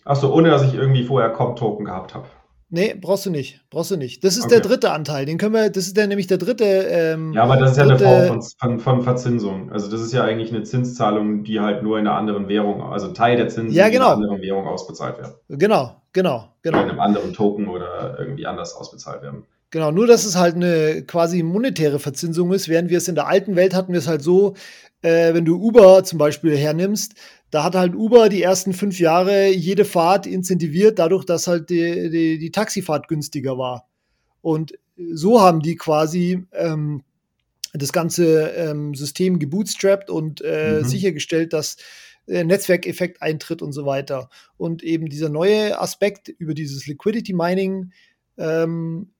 Achso, ohne dass ich irgendwie vorher Comp-Token gehabt habe. Nee, brauchst du nicht. Brauchst du nicht. Das ist okay. der dritte Anteil. Den können wir, das ist der nämlich der dritte. Ähm, ja, aber das ist ja dritte, eine Form von, von, von, Verzinsung. Also das ist ja eigentlich eine Zinszahlung, die halt nur in einer anderen Währung, also Teil der Zinsen ja, genau. in einer anderen Währung ausbezahlt werden. Genau, genau, genau. Oder in einem anderen Token oder irgendwie anders ausbezahlt werden. Genau, nur dass es halt eine quasi monetäre Verzinsung ist, während wir es in der alten Welt hatten wir es halt so, äh, wenn du Uber zum Beispiel hernimmst, da hat halt Uber die ersten fünf Jahre jede Fahrt incentiviert, dadurch, dass halt die, die, die Taxifahrt günstiger war. Und so haben die quasi ähm, das ganze ähm, System gebootstrapped und äh, mhm. sichergestellt, dass äh, Netzwerkeffekt eintritt und so weiter. Und eben dieser neue Aspekt über dieses Liquidity Mining, ähm,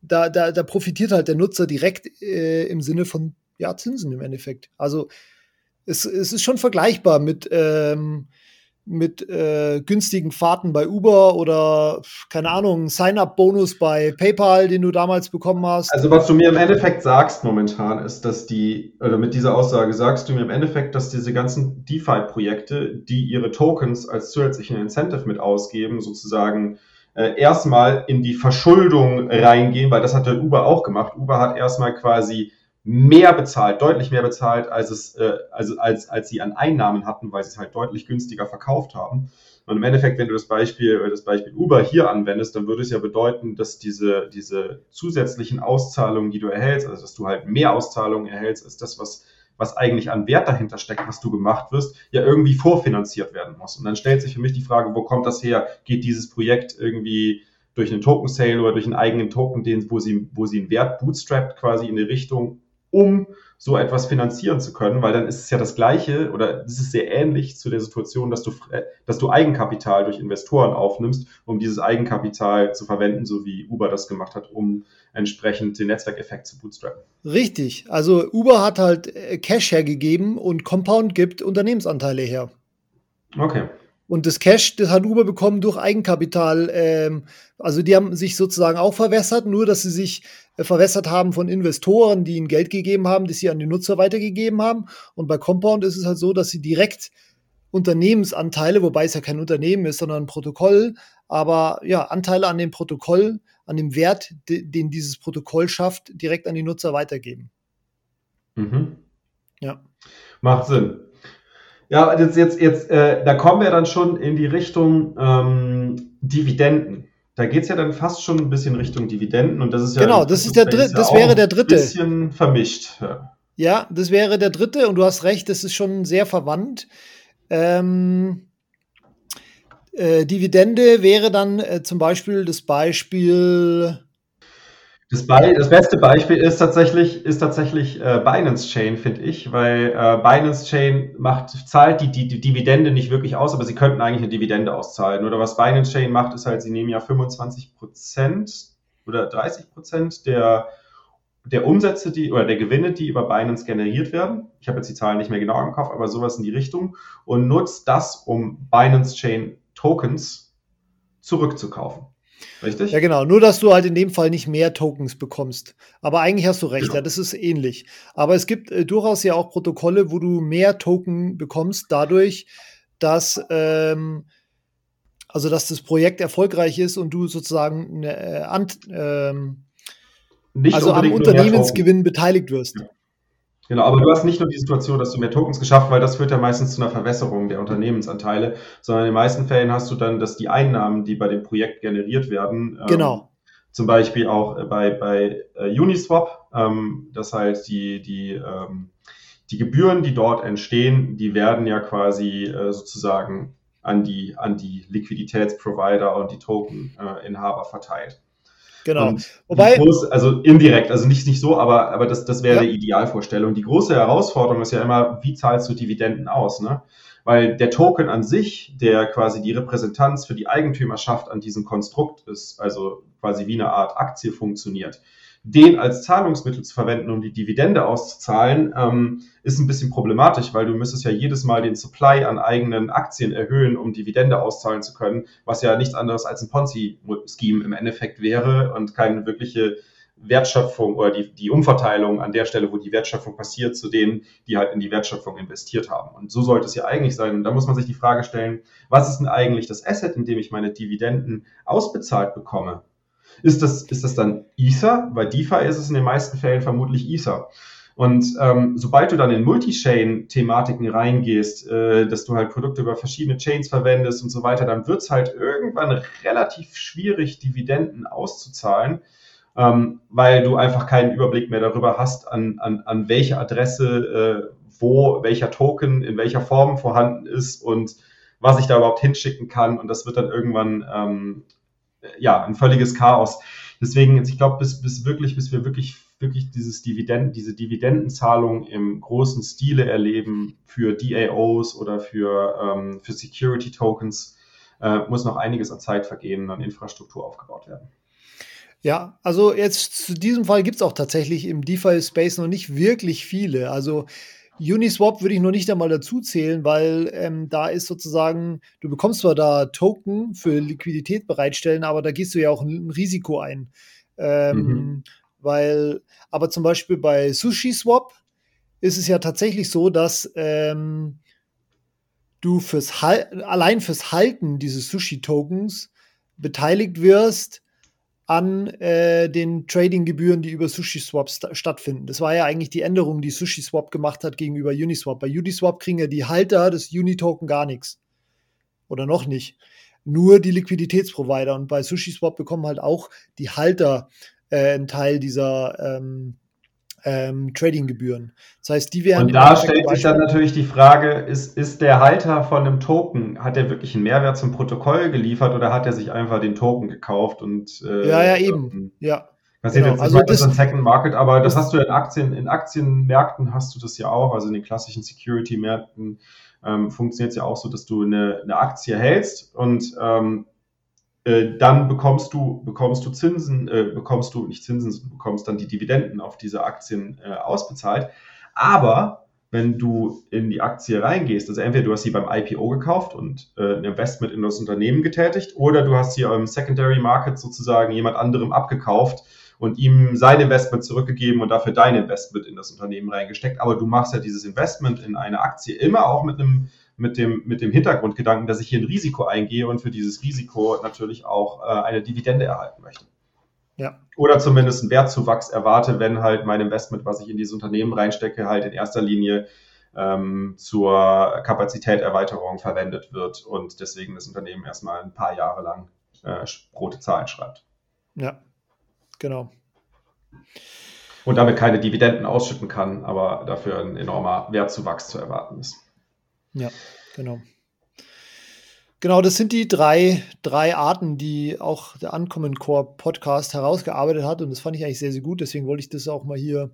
da, da, da profitiert halt der Nutzer direkt äh, im Sinne von ja, Zinsen im Endeffekt. Also es, es ist schon vergleichbar mit, ähm, mit äh, günstigen Fahrten bei Uber oder keine Ahnung, Sign-up-Bonus bei PayPal, den du damals bekommen hast. Also was du mir im Endeffekt sagst momentan ist, dass die, oder mit dieser Aussage sagst du mir im Endeffekt, dass diese ganzen DeFi-Projekte, die ihre Tokens als zusätzlichen Incentive mit ausgeben, sozusagen äh, erstmal in die Verschuldung reingehen, weil das hat der Uber auch gemacht. Uber hat erstmal quasi mehr bezahlt, deutlich mehr bezahlt, als es, äh, also als, als sie an Einnahmen hatten, weil sie es halt deutlich günstiger verkauft haben. Und im Endeffekt, wenn du das Beispiel, äh, das Beispiel Uber hier anwendest, dann würde es ja bedeuten, dass diese, diese zusätzlichen Auszahlungen, die du erhältst, also dass du halt mehr Auszahlungen erhältst, als das, was, was eigentlich an Wert dahinter steckt, was du gemacht wirst, ja irgendwie vorfinanziert werden muss. Und dann stellt sich für mich die Frage, wo kommt das her? Geht dieses Projekt irgendwie durch einen Token Sale oder durch einen eigenen Token, den, wo sie, wo sie einen Wert bootstrapped quasi in die Richtung um so etwas finanzieren zu können, weil dann ist es ja das Gleiche oder es ist sehr ähnlich zu der Situation, dass du, äh, dass du Eigenkapital durch Investoren aufnimmst, um dieses Eigenkapital zu verwenden, so wie Uber das gemacht hat, um entsprechend den Netzwerkeffekt zu bootstrappen. Richtig. Also Uber hat halt äh, Cash hergegeben und Compound gibt Unternehmensanteile her. Okay. Und das Cash, das hat Uber bekommen durch Eigenkapital. Ähm, also die haben sich sozusagen auch verwässert, nur dass sie sich verwässert haben von Investoren, die ihnen Geld gegeben haben, die sie an die Nutzer weitergegeben haben. Und bei Compound ist es halt so, dass sie direkt Unternehmensanteile, wobei es ja kein Unternehmen ist, sondern ein Protokoll, aber ja, Anteile an dem Protokoll, an dem Wert, den dieses Protokoll schafft, direkt an die Nutzer weitergeben. Mhm. Ja. Macht Sinn. Ja, jetzt, jetzt, jetzt äh, da kommen wir dann schon in die Richtung ähm, Dividenden. Da geht es ja dann fast schon ein bisschen Richtung Dividenden und das ist ja. Genau, das ist der dritte, das wäre der dritte. Ein bisschen vermischt. Ja. ja. das wäre der dritte und du hast recht, das ist schon sehr verwandt. Ähm, äh, Dividende wäre dann äh, zum Beispiel das Beispiel das, das, beste Beispiel ist tatsächlich, ist tatsächlich äh, Binance Chain, finde ich, weil äh, Binance Chain macht, zahlt die, die, die, Dividende nicht wirklich aus, aber sie könnten eigentlich eine Dividende auszahlen. Oder was Binance Chain macht, ist halt, sie nehmen ja 25 Prozent oder 30 Prozent der, der Umsätze, die oder der Gewinne, die über Binance generiert werden. Ich habe jetzt die Zahlen nicht mehr genau im Kopf, aber sowas in die Richtung und nutzt das, um Binance Chain Tokens zurückzukaufen. Richtig? Ja, genau. Nur, dass du halt in dem Fall nicht mehr Tokens bekommst. Aber eigentlich hast du recht, genau. ja, das ist ähnlich. Aber es gibt äh, durchaus ja auch Protokolle, wo du mehr Token bekommst, dadurch, dass, ähm, also, dass das Projekt erfolgreich ist und du sozusagen äh, Ant, ähm, also am Unternehmensgewinn beteiligt wirst. Ja. Genau, aber du hast nicht nur die Situation, dass du mehr Tokens geschafft, weil das führt ja meistens zu einer Verwässerung der Unternehmensanteile, sondern in den meisten Fällen hast du dann, dass die Einnahmen, die bei dem Projekt generiert werden, ähm, genau. zum Beispiel auch bei, bei äh, Uniswap, ähm, dass halt die, die, ähm, die Gebühren, die dort entstehen, die werden ja quasi äh, sozusagen an die, an die Liquiditätsprovider und die Tokeninhaber äh, verteilt. Genau. Und Wobei, große, also indirekt, also nicht, nicht so, aber, aber das, das wäre ja. die Idealvorstellung. Die große Herausforderung ist ja immer, wie zahlst du Dividenden aus? Ne? Weil der Token an sich, der quasi die Repräsentanz für die Eigentümerschaft an diesem Konstrukt ist, also quasi wie eine Art Aktie funktioniert, den als Zahlungsmittel zu verwenden, um die Dividende auszuzahlen, ähm, ist ein bisschen problematisch, weil du müsstest ja jedes Mal den Supply an eigenen Aktien erhöhen, um Dividende auszahlen zu können, was ja nichts anderes als ein Ponzi-Scheme im Endeffekt wäre und keine wirkliche Wertschöpfung oder die, die Umverteilung an der Stelle, wo die Wertschöpfung passiert, zu denen, die halt in die Wertschöpfung investiert haben. Und so sollte es ja eigentlich sein. Und da muss man sich die Frage stellen, was ist denn eigentlich das Asset, in dem ich meine Dividenden ausbezahlt bekomme? Ist das, ist das dann Ether? Bei DeFi ist es in den meisten Fällen vermutlich Ether. Und ähm, sobald du dann in Multi-Chain-Thematiken reingehst, äh, dass du halt Produkte über verschiedene Chains verwendest und so weiter, dann wird es halt irgendwann relativ schwierig, Dividenden auszuzahlen, ähm, weil du einfach keinen Überblick mehr darüber hast, an, an, an welche Adresse, äh, wo welcher Token in welcher Form vorhanden ist und was ich da überhaupt hinschicken kann. Und das wird dann irgendwann ähm, ja, ein völliges Chaos. Deswegen, ich glaube, bis, bis wirklich, bis wir wirklich, wirklich dieses Dividenden, diese Dividendenzahlung im großen Stile erleben für DAOs oder für, ähm, für Security Tokens, äh, muss noch einiges an Zeit vergehen und an Infrastruktur aufgebaut werden. Ja, also jetzt zu diesem Fall gibt es auch tatsächlich im DeFi-Space noch nicht wirklich viele. Also Uniswap würde ich noch nicht einmal dazu zählen, weil ähm, da ist sozusagen, du bekommst zwar da Token für Liquidität bereitstellen, aber da gehst du ja auch ein, ein Risiko ein. Ähm, mhm. Weil, aber zum Beispiel bei SushiSwap ist es ja tatsächlich so, dass ähm, du fürs allein fürs Halten dieses Sushi-Tokens beteiligt wirst an äh, den Trading-Gebühren, die über SushiSwap st stattfinden. Das war ja eigentlich die Änderung, die SushiSwap gemacht hat gegenüber Uniswap. Bei Uniswap kriegen ja die Halter des Uni-Token gar nichts. Oder noch nicht. Nur die Liquiditätsprovider. Und bei SushiSwap bekommen halt auch die Halter äh, einen Teil dieser ähm, ähm, Trading-Gebühren. Das heißt, die werden. Und da stellt sich dann natürlich die Frage: ist, ist der Halter von einem Token, hat er wirklich einen Mehrwert zum Protokoll geliefert oder hat er sich einfach den Token gekauft und. Äh, ja, ja, eben. Ähm, ja. Passiert genau. jetzt also das, das Second Market, aber das hast du in Aktien, in Aktienmärkten hast du das ja auch, also in den klassischen Security-Märkten ähm, funktioniert es ja auch so, dass du eine, eine Aktie hältst und ähm, äh, dann bekommst du, bekommst du Zinsen, äh, bekommst du nicht Zinsen, bekommst dann die Dividenden auf diese Aktien äh, ausbezahlt. Aber wenn du in die Aktie reingehst, also entweder du hast sie beim IPO gekauft und äh, ein Investment in das Unternehmen getätigt, oder du hast sie im Secondary Market sozusagen jemand anderem abgekauft und ihm sein Investment zurückgegeben und dafür dein Investment in das Unternehmen reingesteckt. Aber du machst ja dieses Investment in eine Aktie immer auch mit einem mit dem, mit dem Hintergrundgedanken, dass ich hier ein Risiko eingehe und für dieses Risiko natürlich auch äh, eine Dividende erhalten möchte. Ja. Oder zumindest einen Wertzuwachs erwarte, wenn halt mein Investment, was ich in dieses Unternehmen reinstecke, halt in erster Linie ähm, zur Kapazitäterweiterung verwendet wird und deswegen das Unternehmen erstmal ein paar Jahre lang äh, rote Zahlen schreibt. Ja, genau. Und damit keine Dividenden ausschütten kann, aber dafür ein enormer Wertzuwachs zu erwarten ist. Ja, genau. Genau, das sind die drei, drei Arten, die auch der Uncommon Core Podcast herausgearbeitet hat. Und das fand ich eigentlich sehr, sehr gut. Deswegen wollte ich das auch mal hier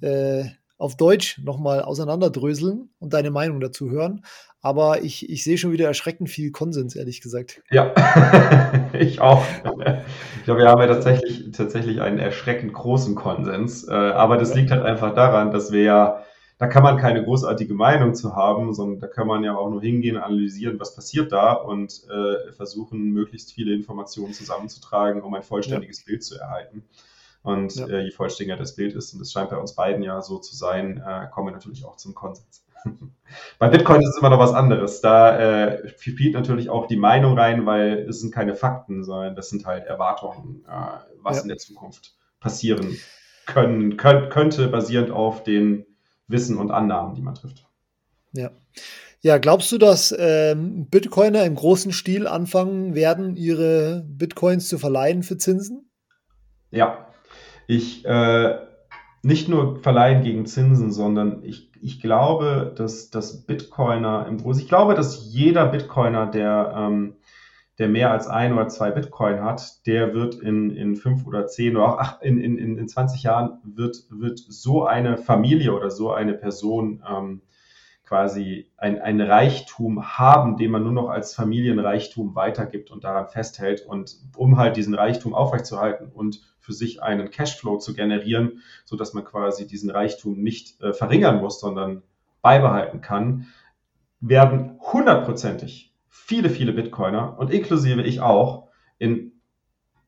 äh, auf Deutsch nochmal auseinanderdröseln und deine Meinung dazu hören. Aber ich, ich sehe schon wieder erschreckend viel Konsens, ehrlich gesagt. Ja, (laughs) ich auch. Ich glaube, wir haben ja tatsächlich, tatsächlich einen erschreckend großen Konsens. Äh, aber das liegt halt einfach daran, dass wir ja da kann man keine großartige Meinung zu haben, sondern da kann man ja auch nur hingehen, analysieren, was passiert da und äh, versuchen, möglichst viele Informationen zusammenzutragen, um ein vollständiges ja. Bild zu erhalten. Und ja. äh, je vollständiger das Bild ist, und das scheint bei uns beiden ja so zu sein, äh, kommen wir natürlich auch zum Konsens. (laughs) bei Bitcoin ist es immer noch was anderes. Da äh, spielt natürlich auch die Meinung rein, weil es sind keine Fakten, sondern das sind halt Erwartungen, äh, was ja. in der Zukunft passieren können, könnt, könnte, basierend auf den Wissen und Annahmen, die man trifft. Ja. Ja, glaubst du, dass ähm, Bitcoiner im großen Stil anfangen werden, ihre Bitcoins zu verleihen für Zinsen? Ja, ich äh, nicht nur verleihen gegen Zinsen, sondern ich, ich glaube, dass, dass Bitcoiner im Großen, ich glaube, dass jeder Bitcoiner, der ähm, der mehr als ein oder zwei Bitcoin hat, der wird in, in fünf oder zehn oder auch in, in, in 20 Jahren wird, wird so eine Familie oder so eine Person ähm, quasi ein, ein Reichtum haben, den man nur noch als Familienreichtum weitergibt und daran festhält. Und um halt diesen Reichtum aufrechtzuerhalten und für sich einen Cashflow zu generieren, so dass man quasi diesen Reichtum nicht äh, verringern muss, sondern beibehalten kann, werden hundertprozentig viele, viele Bitcoiner und inklusive ich auch in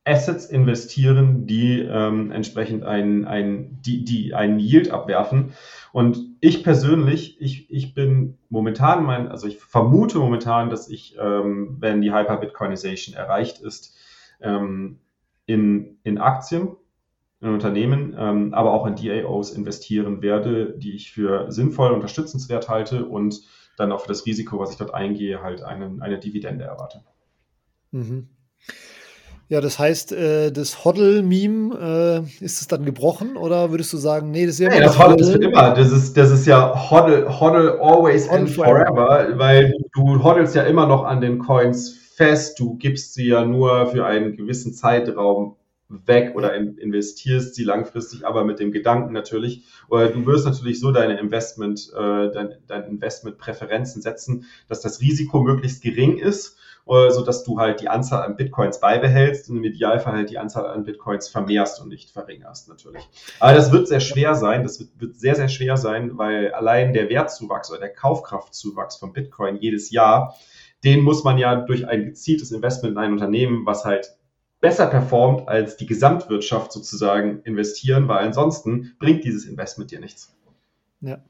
Assets investieren, die ähm, entsprechend ein, ein, die, die einen Yield abwerfen. Und ich persönlich, ich, ich bin momentan mein, also ich vermute momentan, dass ich, ähm, wenn die Hyper-Bitcoinization erreicht ist, ähm, in, in Aktien, in Unternehmen, ähm, aber auch in DAOs investieren werde, die ich für sinnvoll unterstützenswert halte und dann auch für das Risiko, was ich dort eingehe, halt einen, eine Dividende erwarte. Mhm. Ja, das heißt, äh, das Hoddle-Meme, äh, ist es dann gebrochen oder würdest du sagen, nee, das ist ja immer. Nee, das Hoddle ist immer. Das ist, das ist ja Hoddle, Hoddle always Hoddle and forever, forever, weil du hoddelst ja immer noch an den Coins fest. Du gibst sie ja nur für einen gewissen Zeitraum weg oder in, investierst sie langfristig, aber mit dem Gedanken natürlich, oder du wirst natürlich so deine Investment, äh, dein, dein Investment-Präferenzen setzen, dass das Risiko möglichst gering ist äh, sodass du halt die Anzahl an Bitcoins beibehältst und im Idealfall halt die Anzahl an Bitcoins vermehrst und nicht verringerst natürlich. Aber das wird sehr schwer sein, das wird, wird sehr, sehr schwer sein, weil allein der Wertzuwachs oder der Kaufkraftzuwachs von Bitcoin jedes Jahr, den muss man ja durch ein gezieltes Investment in ein Unternehmen, was halt besser performt als die Gesamtwirtschaft sozusagen investieren, weil ansonsten bringt dieses Investment dir nichts. Ja.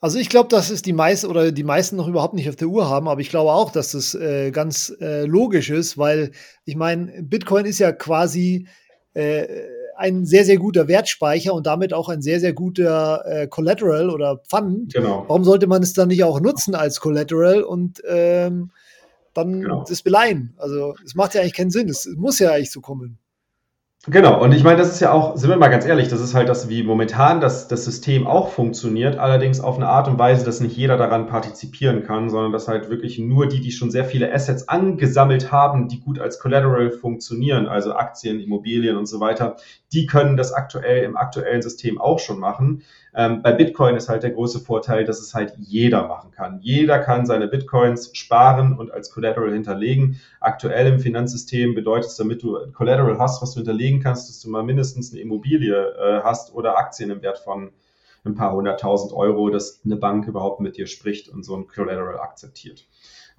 Also ich glaube, dass es die meisten oder die meisten noch überhaupt nicht auf der Uhr haben, aber ich glaube auch, dass das äh, ganz äh, logisch ist, weil ich meine, Bitcoin ist ja quasi äh, ein sehr, sehr guter Wertspeicher und damit auch ein sehr, sehr guter äh, Collateral oder Pfand. Genau. Warum sollte man es dann nicht auch nutzen als Collateral und ähm, dann genau. das beleihen? Also es macht ja eigentlich keinen Sinn. Es muss ja eigentlich so kommen. Genau, und ich meine, das ist ja auch, sind wir mal ganz ehrlich, das ist halt das, wie momentan das, das System auch funktioniert, allerdings auf eine Art und Weise, dass nicht jeder daran partizipieren kann, sondern dass halt wirklich nur die, die schon sehr viele Assets angesammelt haben, die gut als Collateral funktionieren, also Aktien, Immobilien und so weiter, die können das aktuell im aktuellen System auch schon machen. Ähm, bei Bitcoin ist halt der große Vorteil, dass es halt jeder machen kann. Jeder kann seine Bitcoins sparen und als Collateral hinterlegen. Aktuell im Finanzsystem bedeutet es, damit du Collateral hast, was du hinterlegen kannst, dass du mal mindestens eine Immobilie äh, hast oder Aktien im Wert von ein paar hunderttausend Euro, dass eine Bank überhaupt mit dir spricht und so ein Collateral akzeptiert.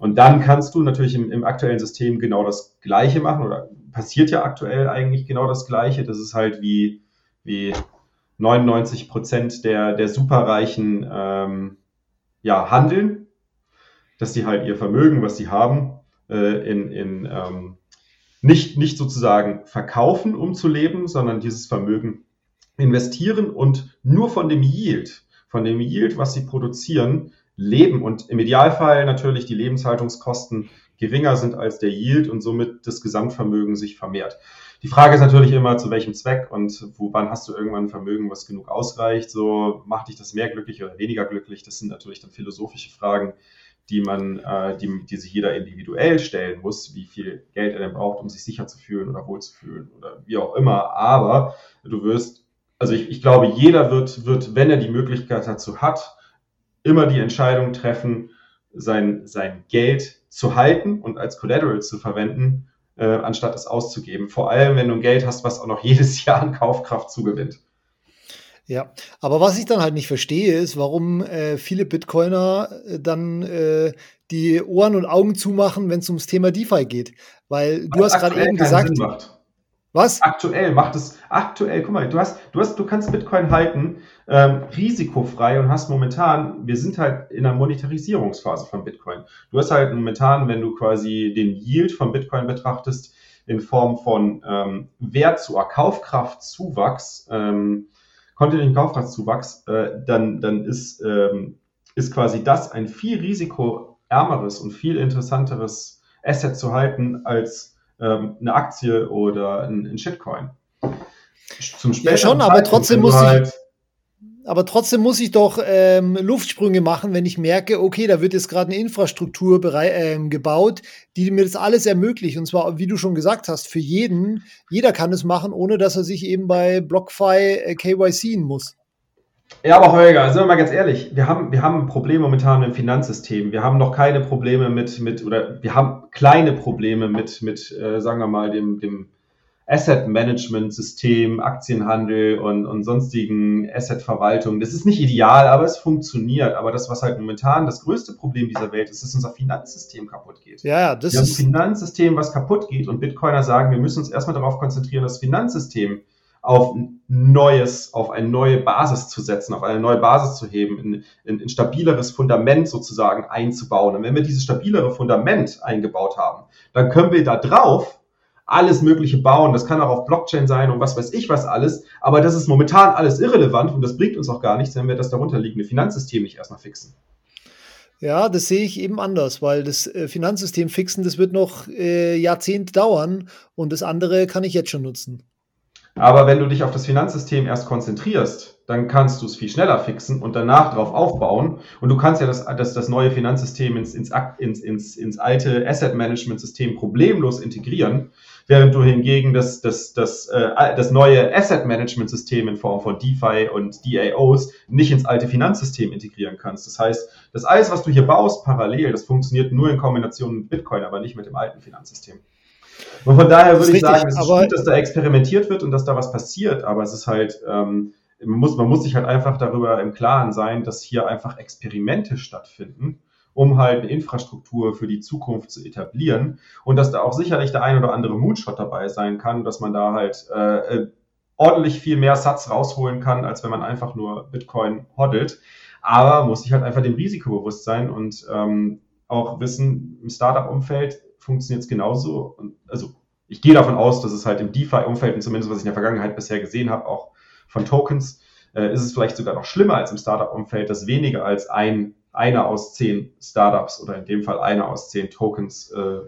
Und dann kannst du natürlich im, im, aktuellen System genau das Gleiche machen oder passiert ja aktuell eigentlich genau das Gleiche. Das ist halt wie, wie 99 Prozent der, der Superreichen ähm, ja, handeln, dass die halt ihr Vermögen, was sie haben, äh, in, in ähm, nicht, nicht sozusagen verkaufen, um zu leben, sondern dieses Vermögen investieren und nur von dem Yield, von dem Yield, was sie produzieren, leben und im Idealfall natürlich die Lebenshaltungskosten geringer sind als der Yield und somit das Gesamtvermögen sich vermehrt. Die Frage ist natürlich immer, zu welchem Zweck und wo, wann hast du irgendwann ein Vermögen, was genug ausreicht? So macht dich das mehr glücklich oder weniger glücklich? Das sind natürlich dann philosophische Fragen, die man, äh, die, die sich jeder individuell stellen muss, wie viel Geld er denn braucht, um sich sicher zu fühlen oder wohl zu fühlen oder wie auch immer. Aber du wirst, also ich, ich glaube, jeder wird, wird, wenn er die Möglichkeit dazu hat, immer die Entscheidung treffen, sein, sein Geld zu halten und als Collateral zu verwenden äh, anstatt es auszugeben. Vor allem, wenn du ein Geld hast, was auch noch (laughs) jedes Jahr an Kaufkraft zugewinnt. Ja, aber was ich dann halt nicht verstehe, ist, warum äh, viele Bitcoiner äh, dann äh, die Ohren und Augen zumachen, wenn es ums Thema DeFi geht. Weil du hast gerade eben gesagt. Was? Aktuell macht es, aktuell, guck mal, du hast, du hast, du kannst Bitcoin halten, ähm, risikofrei und hast momentan, wir sind halt in einer Monetarisierungsphase von Bitcoin. Du hast halt momentan, wenn du quasi den Yield von Bitcoin betrachtest, in Form von ähm, Wert zu Kaufkraftzuwachs, ähm, kontinuierlichen Kaufkraftzuwachs, äh, dann, dann ist, ähm, ist quasi das ein viel risikoärmeres und viel interessanteres Asset zu halten als ähm, eine Aktie oder ein, ein Shitcoin. Zum ja, schon, aber trotzdem muss halt ich. Aber trotzdem muss ich doch ähm, Luftsprünge machen, wenn ich merke, okay, da wird jetzt gerade eine Infrastruktur ähm, gebaut, die mir das alles ermöglicht. Und zwar, wie du schon gesagt hast, für jeden. Jeder kann es machen, ohne dass er sich eben bei BlockFi äh, KYCen muss. Ja, aber Holger, sind wir mal ganz ehrlich, wir haben, wir haben ein Problem momentan im Finanzsystem. Wir haben noch keine Probleme mit, mit oder wir haben kleine Probleme mit, mit äh, sagen wir mal, dem, dem Asset-Management-System, Aktienhandel und, und sonstigen Asset-Verwaltung. Das ist nicht ideal, aber es funktioniert. Aber das, was halt momentan das größte Problem dieser Welt ist, ist, dass unser Finanzsystem kaputt geht. Ja, das wir haben ein Finanzsystem, was kaputt geht und Bitcoiner sagen, wir müssen uns erstmal darauf konzentrieren, das Finanzsystem auf neues, auf eine neue Basis zu setzen, auf eine neue Basis zu heben, in, in, in stabileres Fundament sozusagen einzubauen. Und wenn wir dieses stabilere Fundament eingebaut haben, dann können wir da drauf alles Mögliche bauen. Das kann auch auf Blockchain sein und was weiß ich was alles. Aber das ist momentan alles irrelevant und das bringt uns auch gar nichts, wenn wir das darunterliegende Finanzsystem nicht erstmal fixen. Ja, das sehe ich eben anders, weil das äh, Finanzsystem fixen, das wird noch äh, Jahrzehnte dauern und das andere kann ich jetzt schon nutzen. Aber wenn du dich auf das Finanzsystem erst konzentrierst, dann kannst du es viel schneller fixen und danach drauf aufbauen. Und du kannst ja das, das, das neue Finanzsystem ins, ins, ins, ins, ins alte Asset Management System problemlos integrieren. während du hingegen das, das, das, äh, das neue Asset Management System in Form von DeFi und DAOs nicht ins alte Finanzsystem integrieren kannst. Das heißt, das alles, was du hier baust, parallel, das funktioniert nur in Kombination mit Bitcoin, aber nicht mit dem alten Finanzsystem. Und von daher würde ich richtig, sagen, es ist gut, dass da experimentiert wird und dass da was passiert, aber es ist halt, ähm, man, muss, man muss sich halt einfach darüber im Klaren sein, dass hier einfach Experimente stattfinden, um halt eine Infrastruktur für die Zukunft zu etablieren und dass da auch sicherlich der ein oder andere Moonshot dabei sein kann, dass man da halt äh, äh ordentlich viel mehr Satz rausholen kann, als wenn man einfach nur Bitcoin hoddelt. Aber muss sich halt einfach dem Risiko bewusst sein und ähm, auch wissen, im Startup-Umfeld funktioniert es genauso. Und, also ich gehe davon aus, dass es halt im DeFi-Umfeld und zumindest was ich in der Vergangenheit bisher gesehen habe, auch von Tokens, äh, ist es vielleicht sogar noch schlimmer als im Startup-Umfeld, dass weniger als ein, einer aus zehn Startups oder in dem Fall einer aus zehn Tokens äh,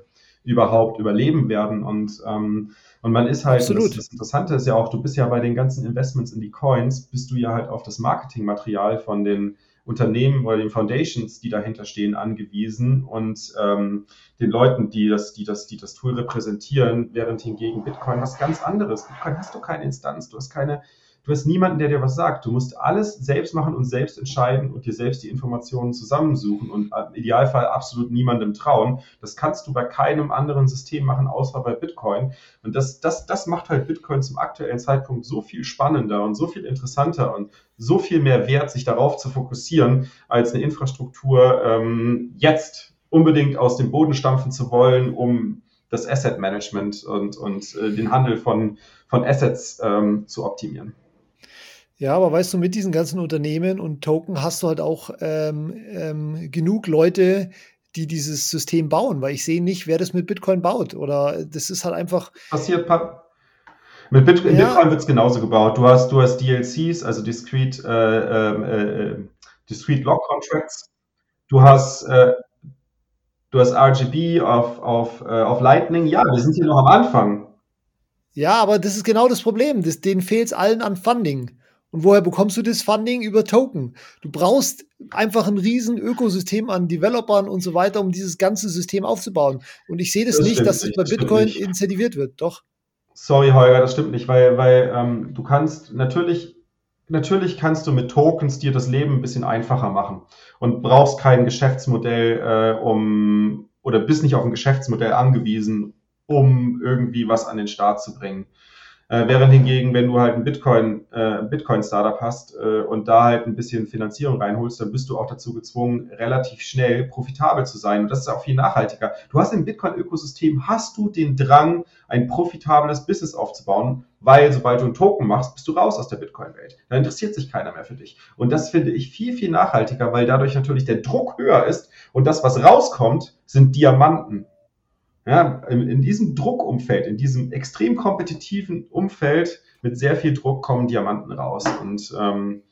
überhaupt überleben werden. Und, ähm, und man ist halt, Absolut. Das, das Interessante ist ja auch, du bist ja bei den ganzen Investments in die Coins, bist du ja halt auf das Marketingmaterial von den Unternehmen oder den Foundations, die dahinter stehen, angewiesen und ähm, den Leuten, die das, die, das, die das Tool repräsentieren, während hingegen Bitcoin was ganz anderes. Bitcoin hast du keine Instanz, du hast keine, Du hast niemanden, der dir was sagt. Du musst alles selbst machen und selbst entscheiden und dir selbst die Informationen zusammensuchen und im Idealfall absolut niemandem trauen. Das kannst du bei keinem anderen System machen, außer bei Bitcoin. Und das, das, das macht halt Bitcoin zum aktuellen Zeitpunkt so viel spannender und so viel interessanter und so viel mehr wert, sich darauf zu fokussieren, als eine Infrastruktur ähm, jetzt unbedingt aus dem Boden stampfen zu wollen, um das Asset Management und, und äh, den Handel von, von Assets ähm, zu optimieren. Ja, aber weißt du, mit diesen ganzen Unternehmen und Token hast du halt auch ähm, ähm, genug Leute, die dieses System bauen, weil ich sehe nicht, wer das mit Bitcoin baut. Oder das ist halt einfach. Passiert. Mit Bit ja. Bitcoin wird es genauso gebaut. Du hast, du hast DLCs, also Discrete, äh, ähm, äh, äh, Discrete Log Contracts. Du hast, äh, du hast RGB auf, auf, äh, auf Lightning. Ja, wir sind hier noch am Anfang. Ja, aber das ist genau das Problem. Das, denen fehlt es allen an Funding. Und woher bekommst du das Funding? Über Token. Du brauchst einfach ein riesen Ökosystem an Developern und so weiter, um dieses ganze System aufzubauen. Und ich sehe das, das nicht, dass es bei Bitcoin incentiviert wird. Doch. Sorry, Holger, das stimmt nicht, weil, weil ähm, du kannst natürlich, natürlich kannst du mit Tokens dir das Leben ein bisschen einfacher machen und brauchst kein Geschäftsmodell, äh, um oder bist nicht auf ein Geschäftsmodell angewiesen, um irgendwie was an den Start zu bringen. Äh, während hingegen, wenn du halt ein Bitcoin, äh, Bitcoin-Startup hast äh, und da halt ein bisschen Finanzierung reinholst, dann bist du auch dazu gezwungen, relativ schnell profitabel zu sein. Und das ist auch viel nachhaltiger. Du hast im Bitcoin-Ökosystem, hast du den Drang, ein profitables Business aufzubauen, weil sobald du einen Token machst, bist du raus aus der Bitcoin-Welt. Da interessiert sich keiner mehr für dich. Und das finde ich viel, viel nachhaltiger, weil dadurch natürlich der Druck höher ist und das, was rauskommt, sind Diamanten. Ja, in, in diesem Druckumfeld, in diesem extrem kompetitiven Umfeld mit sehr viel Druck kommen Diamanten raus. Und, ähm,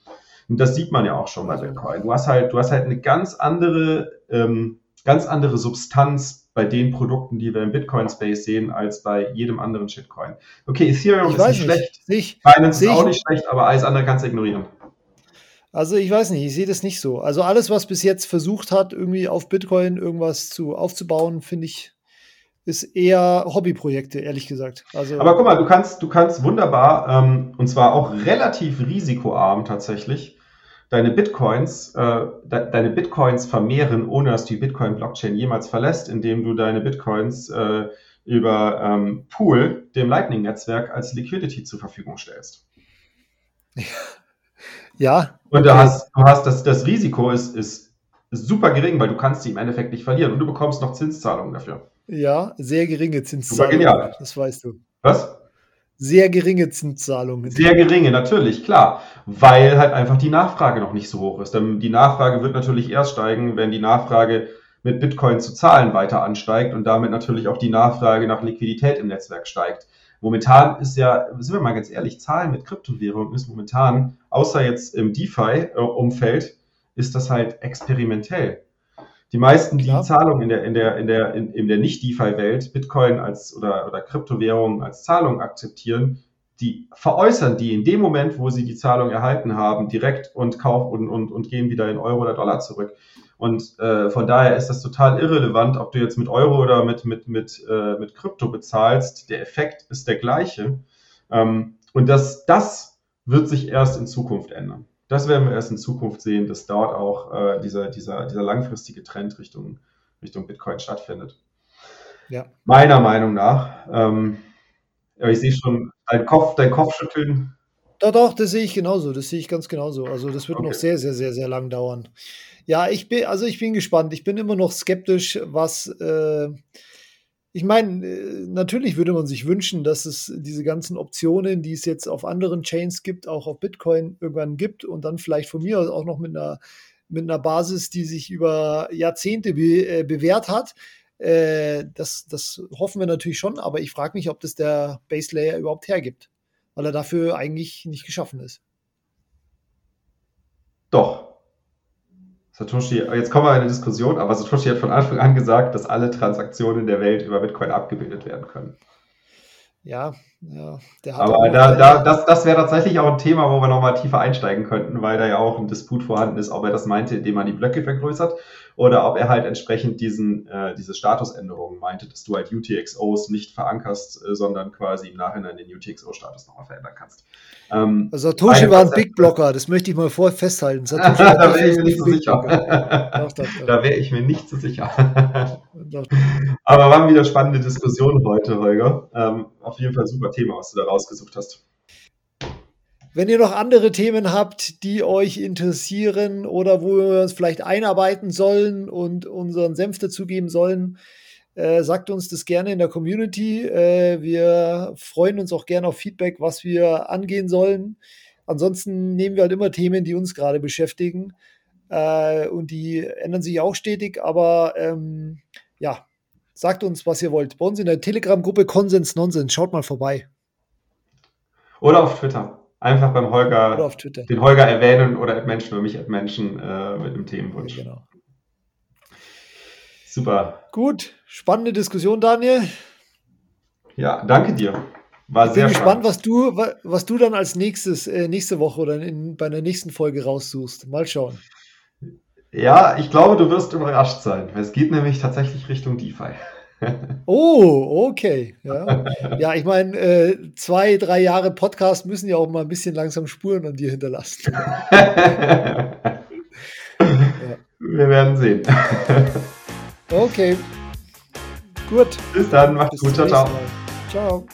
und das sieht man ja auch schon bei Bitcoin. Du hast halt, du hast halt eine ganz andere, ähm, ganz andere Substanz bei den Produkten, die wir im Bitcoin-Space sehen, als bei jedem anderen Shitcoin. Okay, Ethereum ich ist nicht schlecht. Ich, Binance ist auch nicht schlecht, aber alles andere kannst du ignorieren. Also ich weiß nicht, ich sehe das nicht so. Also alles, was bis jetzt versucht hat, irgendwie auf Bitcoin irgendwas zu aufzubauen, finde ich ist eher Hobbyprojekte, ehrlich gesagt. Also Aber guck mal, du kannst, du kannst wunderbar, ähm, und zwar auch relativ risikoarm tatsächlich, deine Bitcoins, äh, de deine Bitcoins vermehren, ohne dass du die Bitcoin-Blockchain jemals verlässt, indem du deine Bitcoins äh, über ähm, Pool, dem Lightning-Netzwerk, als Liquidity zur Verfügung stellst. (laughs) Ja. Und du hast, du hast das, das Risiko ist, ist super gering, weil du kannst sie im Endeffekt nicht verlieren und du bekommst noch Zinszahlungen dafür. Ja, sehr geringe Zinszahlungen. Super genial. Das weißt du. Was? Sehr geringe Zinszahlungen. Sehr geringe, natürlich, klar. Weil halt einfach die Nachfrage noch nicht so hoch ist. Denn die Nachfrage wird natürlich erst steigen, wenn die Nachfrage mit Bitcoin zu zahlen weiter ansteigt und damit natürlich auch die Nachfrage nach Liquidität im Netzwerk steigt. Momentan ist ja, sind wir mal ganz ehrlich, Zahlen mit Kryptowährungen ist momentan, außer jetzt im DeFi-Umfeld, ist das halt experimentell. Die meisten, die Klar. Zahlungen in der, in der, in der, in, in der Nicht-DeFi-Welt, Bitcoin als oder, oder Kryptowährungen als Zahlung akzeptieren, die veräußern die in dem Moment, wo sie die Zahlung erhalten haben, direkt und kaufen und, und, und gehen wieder in Euro oder Dollar zurück. Und äh, von daher ist das total irrelevant, ob du jetzt mit Euro oder mit, mit, mit, äh, mit Krypto bezahlst. Der Effekt ist der gleiche. Ähm, und das, das wird sich erst in Zukunft ändern. Das werden wir erst in Zukunft sehen, dass dort auch äh, dieser, dieser, dieser langfristige Trend Richtung, Richtung Bitcoin stattfindet. Ja. Meiner Meinung nach. Ähm, aber ich sehe schon dein Kopf, dein Kopfschütteln. Doch, doch, das sehe ich genauso. Das sehe ich ganz genauso. Also das wird okay. noch sehr, sehr, sehr, sehr lang dauern. Ja, ich bin, also ich bin gespannt. Ich bin immer noch skeptisch, was. Äh, ich meine, äh, natürlich würde man sich wünschen, dass es diese ganzen Optionen, die es jetzt auf anderen Chains gibt, auch auf Bitcoin irgendwann gibt und dann vielleicht von mir aus auch noch mit einer, mit einer Basis, die sich über Jahrzehnte be, äh, bewährt hat. Äh, das, das hoffen wir natürlich schon, aber ich frage mich, ob das der Base Layer überhaupt hergibt, weil er dafür eigentlich nicht geschaffen ist. Doch, Satoshi, jetzt kommen wir in eine Diskussion, aber Satoshi hat von Anfang an gesagt, dass alle Transaktionen der Welt über Bitcoin abgebildet werden können. Ja, ja. Aber da, da, das, das wäre tatsächlich auch ein Thema, wo wir nochmal tiefer einsteigen könnten, weil da ja auch ein Disput vorhanden ist, ob er das meinte, indem man die Blöcke vergrößert oder ob er halt entsprechend diesen, äh, diese Statusänderungen meinte, dass du halt UTXOs nicht verankerst, äh, sondern quasi im Nachhinein den UTXO-Status nochmal verändern kannst. Ähm, also Satoshi war ein Big Blocker, das möchte ich mal vor festhalten. (laughs) da wäre ich mir nicht so sicher. da wäre ich mir nicht so sicher. Aber waren wieder spannende Diskussionen heute, Holger. Ähm, auf jeden Fall super Thema, was du da rausgesucht hast. Wenn ihr noch andere Themen habt, die euch interessieren oder wo wir uns vielleicht einarbeiten sollen und unseren Senf dazugeben sollen, äh, sagt uns das gerne in der Community. Äh, wir freuen uns auch gerne auf Feedback, was wir angehen sollen. Ansonsten nehmen wir halt immer Themen, die uns gerade beschäftigen. Äh, und die ändern sich auch stetig, aber ähm, ja, sagt uns, was ihr wollt. Bei uns in der Telegram-Gruppe Konsens Nonsens. Schaut mal vorbei. Oder auf Twitter einfach beim Holger, den Holger erwähnen oder Menschen oder mich Menschen äh, mit einem Themenwunsch. Genau. Super. Gut, spannende Diskussion, Daniel. Ja, danke dir. War ich sehr bin gespannt, was du, was du dann als nächstes, äh, nächste Woche oder in, bei der nächsten Folge raussuchst. Mal schauen. Ja, ich glaube, du wirst überrascht sein. Es geht nämlich tatsächlich Richtung DeFi. Oh, okay. Ja, ja ich meine, äh, zwei, drei Jahre Podcast müssen ja auch mal ein bisschen langsam Spuren an dir hinterlassen. ja. (laughs) Wir werden sehen. okay. Gut. Bis dann, macht's gut. Ciao, ciao. Ciao.